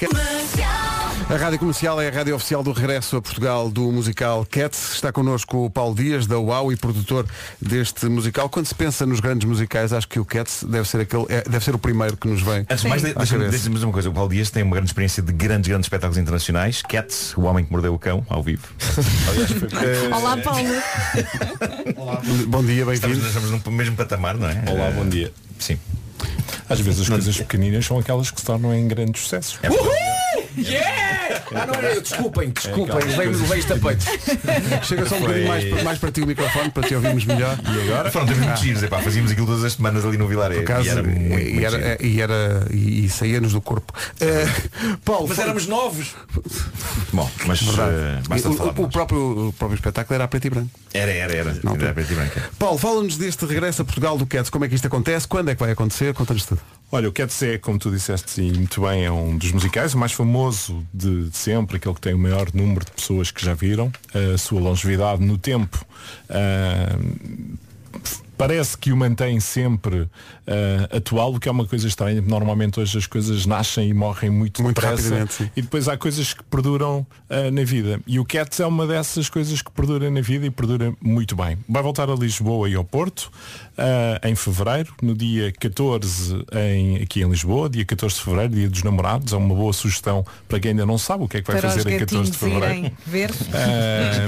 A Rádio Comercial é a rádio oficial do regresso a Portugal do musical Cats. Está connosco o Paulo Dias, da UAU e produtor deste musical. Quando se pensa nos grandes musicais, acho que o Cats deve ser, aquele, é- deve ser o primeiro que nos vem. Antes de mais, deixa-me dizer uma coisa. O Paulo Dias tem uma grande experiência de grandes, grandes espetáculos internacionais. Cats, o homem que mordeu o cão, ao vivo. <laughs> Aliás, foi- Eh, Olá, Paulo. Bom dia, Estamos, bem-vindo. estamos no mesmo patamar, não é? Olá, Eh, bom dia. Sim. Às vezes as coisas pequeninas são aquelas que se tornam em grandes sucessos. Yeah! Ah, não era eu, desculpem, desculpem, levei a peito. <laughs> Chega só um bocadinho mais, para- mais para ti o microfone para te ouvirmos melhor. E agora? Foram tempos muito giros. Epá, fazíamos aquilo todas as semanas ali no acaso, E era muito, e, era, e, era, e, e saía-nos do corpo. Eh, Paulo, Mas foi- éramos novos. Bom, mas basta o, falar. o próprio, o próprio espetáculo era a preto e branco. Era, era, era. Não, era preto e branco. Paulo, fala-nos deste regresso a Portugal do Cats. Como é que isto acontece? Quando é que vai acontecer? Conta-nos tudo. Olha, o Cats é, como tu disseste muito bem, é um dos musicais, o mais famoso de, sempre, aquele que tem o maior número de pessoas que já viram, a sua longevidade no tempo. ah, Parece que o mantém sempre ah, atual, o que é uma coisa estranha. porque Normalmente hoje as coisas nascem e morrem muito, Muito depressa, rapidamente, sim. E depois há coisas que perduram ah, na vida. E o Cats é uma dessas coisas que perdura na vida e perdura muito bem. Vai voltar a Lisboa e ao Porto ah, em fevereiro, no dia 14 em, aqui em Lisboa, dia 14 de fevereiro, dia dos namorados. É uma boa sugestão para quem ainda não sabe o que é que vai Para fazer em 14 de fevereiro. irem ver.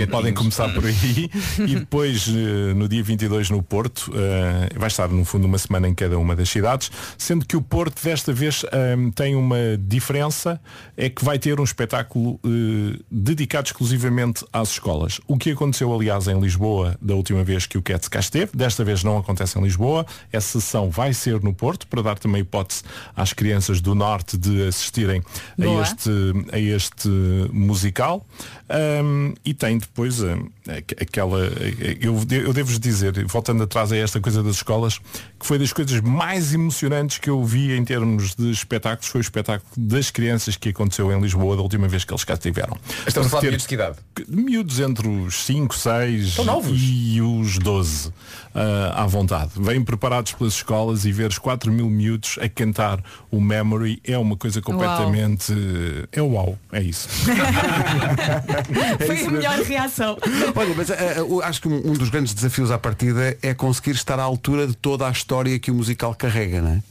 Podem começar por aí <laughs> e depois no dia 22 no Porto eh, vai estar no fundo uma semana em cada uma das cidades sendo que o Porto desta vez eh, tem uma diferença é que vai ter um espetáculo eh, dedicado exclusivamente às escolas. O que aconteceu aliás em Lisboa da última vez que o Cats cá esteve desta vez não acontece em Lisboa essa sessão vai ser no Porto para dar também hipótese às crianças do Norte de assistirem a este a este musical Um, e tem depois um, aqu- aquela eu, eu devo-vos dizer voltando atrás a esta coisa das escolas que foi das coisas mais emocionantes que eu vi em termos de espetáculos foi o espetáculo das crianças que aconteceu em Lisboa da última vez que eles cá estiveram Estamos a falar de miúdos de que idade? miúdos entre os 5, 6 Estão novos. e os 12 ah, à vontade. Vêm preparados pelas escolas e ver os 4 mil miúdos a cantar o Memory é uma coisa completamente. É uau, é isso. <laughs> <laughs> Foi a melhor reação. Olha, mas o- acho que um um dos grandes desafios à partida é conseguir estar à altura de toda a história que o musical carrega, não é?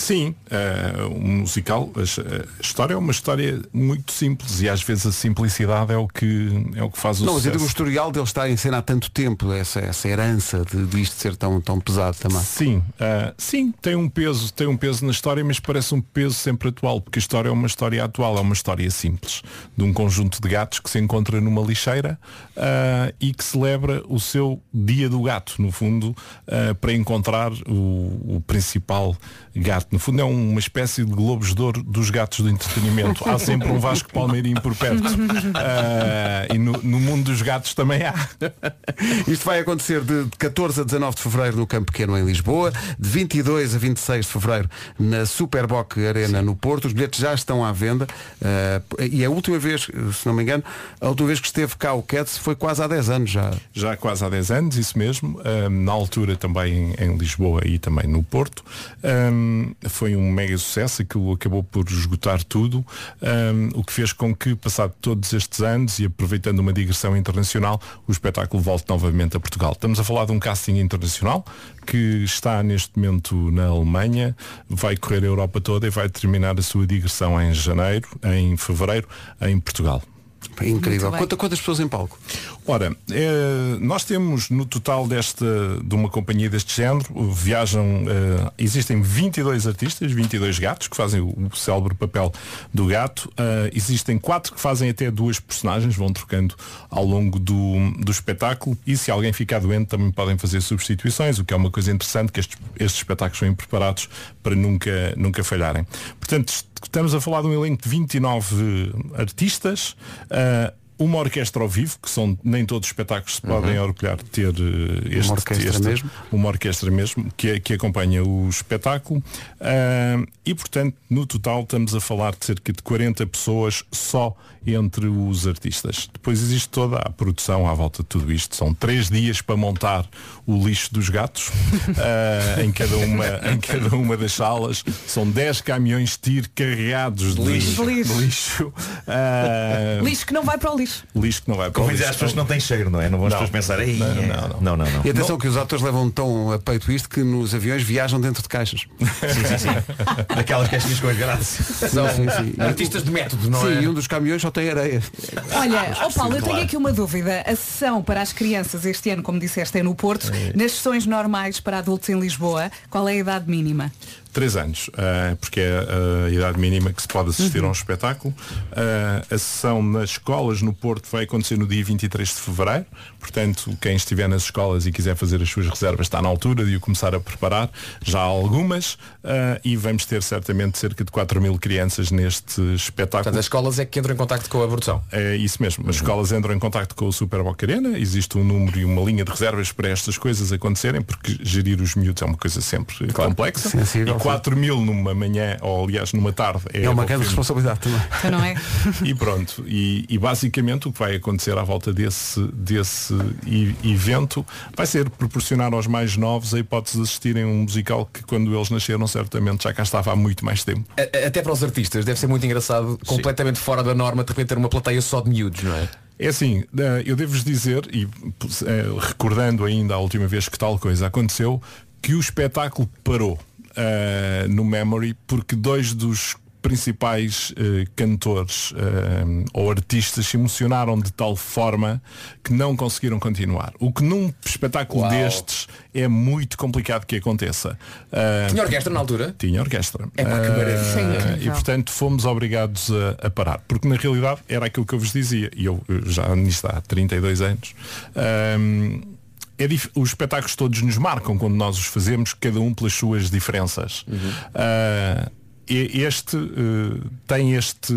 Sim, eh, o musical, a, história é uma história muito simples e às vezes a simplicidade é o que, é o que faz o Não, mas eu digo o historial dele estar em cena há tanto tempo, essa, essa herança de, de isto ser tão, tão pesado também. Sim, ah, sim, tem um peso, tem um peso na história, mas parece um peso sempre atual, porque a história é uma história atual, é uma história simples, de um conjunto de gatos que se encontra numa lixeira ah, e que celebra o seu dia do gato, no fundo, para encontrar o, o principal gato No fundo é uma espécie de globos de ouro dos gatos do entretenimento. Há sempre um Vasco Palmeirinho por perto. Ah, e no, no mundo dos gatos também há. Isto vai acontecer de 14 a 19 de Fevereiro no Campo Pequeno em Lisboa, de 22 a 26 de Fevereiro na Superboc Arena no Porto. Os bilhetes já estão à venda eh, e a última vez, se não me engano, a última vez que esteve cá o Cats foi quase há 10 anos já. Já quase há 10 anos, isso mesmo. Ahm, na altura também em, em Lisboa e também no Porto. Foi um mega sucesso, aquilo acabou por esgotar tudo, ahm, o que fez com que, passado todos estes anos e aproveitando uma digressão internacional, o espetáculo volte novamente a Portugal. Estamos a falar de um casting internacional que está neste momento na Alemanha, vai correr a Europa toda e vai terminar a sua digressão em janeiro, em fevereiro, em Portugal. Incrível. Quanta, quantas pessoas em palco? Ora, eh, nós temos no total desta, de uma companhia deste género, viajam, eh, existem 22 artistas, 22 gatos que fazem o, o célebre papel do gato. Eh, existem quatro que fazem até duas personagens, vão trocando ao longo do, do espetáculo e se alguém ficar doente também podem fazer substituições, o que é uma coisa interessante que estes, estes espetáculos são preparados para nunca, nunca falharem. Portanto, estamos a falar de um elenco de 29 artistas, ah, uma orquestra ao vivo, que são nem todos os espetáculos se podem Uhum. orgulhar de ter eh, este, Uma orquestra este- mesmo? uma orquestra mesmo que, que acompanha o espetáculo Ah, e portanto no total estamos a falar de cerca de 40 pessoas só entre os artistas depois existe toda a produção à volta de tudo isto são três dias para montar o lixo dos gatos <laughs> ah, em, cada uma, em cada uma das salas são 10 caminhões de tiro carregados de Lixo. de Lixo. lixo. Ah, Lixo que não vai para o lixo. Lixo que não vai para Como o dizer lixo. às pessoas que não têm cheiro, não é? Não vão as pessoas pensar, "Ei, Não, é." não, não. não, não, não. E atenção que os atores levam tão a peito isto que nos aviões viajam dentro de caixas. <laughs> Sim, sim, sim. Daquelas caixinhas com as graças. São artistas de método, não sim, é? e um dos caminhões só tem areia. Olha, ó Paulo, eu tenho aqui uma dúvida. A sessão para as crianças este ano, como disseste, é no Porto. Nas sessões normais para adultos em Lisboa, qual é a idade mínima? Três anos, ah, porque é a idade mínima que se pode assistir Uhum. a um espetáculo. Ah, a sessão nas escolas no Porto vai acontecer no dia 23 de Fevereiro, portanto, quem estiver nas escolas e quiser fazer as suas reservas está na altura de o começar a preparar. Já há algumas ah, e vamos ter certamente cerca de 4 mil crianças neste espetáculo. Portanto, as escolas é que entram em contacto com a produção. É isso mesmo. As escolas entram em contacto com o Super Boca Arena, existe um número e uma linha de reservas para estas coisas acontecerem, porque gerir os miúdos é uma coisa sempre complexa. Sensível, e 4 mil numa manhã, ou aliás numa tarde, é, É uma grande responsabilidade também. Então não é? <laughs> E pronto, e, e basicamente o que vai acontecer à volta desse, desse evento vai ser proporcionar aos mais novos a hipótese de assistirem a um musical que quando eles nasceram certamente já cá estava há muito mais tempo. Até para os artistas deve ser muito engraçado, completamente fora da norma, de repente ter uma plateia só de miúdos, não é? É assim, eh, eu devo-vos dizer, e eh, recordando ainda a última vez que tal coisa aconteceu, que o espetáculo parou eh, no Memory porque dois dos principais eh, cantores eh, ou artistas se emocionaram de tal forma que não conseguiram continuar. O que num espetáculo Uau. destes é muito complicado que aconteça. Eh, Tinha orquestra na altura? tinha orquestra. É pá, que maravilha. Incrível. e portanto fomos obrigados a, a parar. Porque na realidade era aquilo que eu vos dizia. E eu eu já nisto há 32 anos. É dif- os espetáculos todos nos marcam quando nós os fazemos, cada um pelas suas diferenças. Ah, e- este eh, tem este,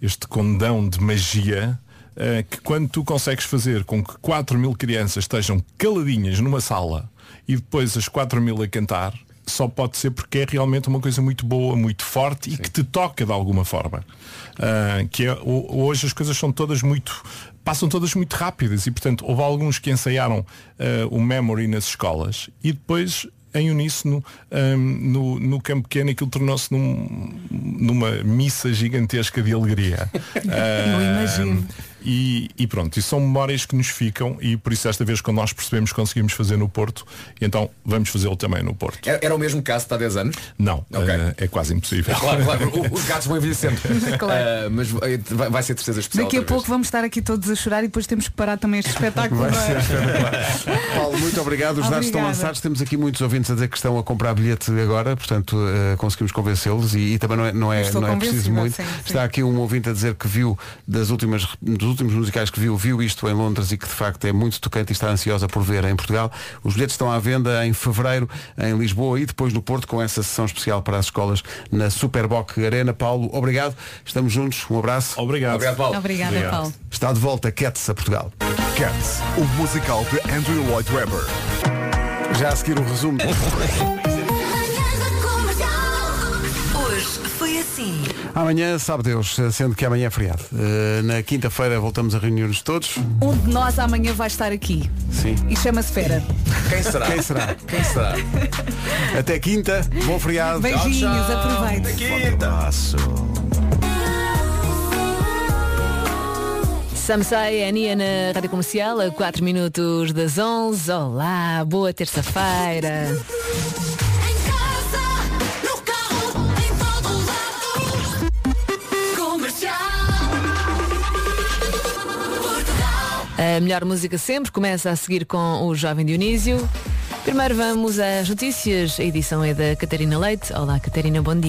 este condão de magia eh, que quando tu consegues fazer com que 4 mil crianças estejam caladinhas numa sala e depois as 4 mil a cantar, só pode ser porque é realmente uma coisa muito boa, muito forte e que te toca de alguma forma. Ah, que é, ho- hoje as coisas são todas muito passam todas muito rápidas e portanto houve alguns que ensaiaram ah, o memory nas escolas e depois em uníssono ahm, no, no campo pequeno aquilo tornou-se num- numa missa gigantesca de alegria. <laughs> Eu imagino. E, e pronto, e são memórias que nos ficam e por isso esta vez quando nós percebemos que conseguimos fazer no Porto, então vamos fazê-lo também no Porto. Era, era o mesmo caso de há 10 anos? Não, Ok. eh, é quase impossível. Claro, claro. <laughs> Os gatos vão envelhecendo. <laughs> Claro. Ah, mas vai, vai ser tristeza especial. Daqui a pouco vamos estar aqui todos a chorar e depois temos que parar também este espetáculo. É? ser <laughs> Paulo, muito obrigado. Os dados estão lançados. Temos aqui muitos ouvintes a dizer que estão a comprar bilhete agora, portanto eh, conseguimos convencê-los e, e também não é, não é, não é preciso muito. sim, sim. Está aqui um ouvinte a dizer que viu das últimas, dos últimos musicais que viu, viu isto em Londres e que de facto é muito tocante e está ansiosa por ver em Portugal. Os bilhetes estão à venda em fevereiro em Lisboa e depois no Porto com essa sessão especial para as escolas na Superboc Arena. Paulo, obrigado. Estamos juntos. Um abraço. Obrigado. Obrigado, Paulo. Obrigada, Paulo. Está de volta Cats a Portugal. Cats, o musical de Andrew Lloyd Webber. Já a seguir o resumo. <laughs> Amanhã, sabe Deus, sendo que amanhã é feriado. Eh, Na quinta-feira voltamos a reunir-nos todos. Um de nós amanhã vai estar aqui. Sim. E chama-se Fera. Quem será? Quem será? Quem será? Até quinta, bom feriado. Beijinhos, aproveite. Samsai, Ania na Rádio Comercial, a 4 minutos das 11. Olá, boa terça-feira. A melhor música sempre começa a seguir com o Jovem Dionísio. Primeiro vamos às notícias. A edição é da Catarina Leite. Olá, Catarina, bom dia.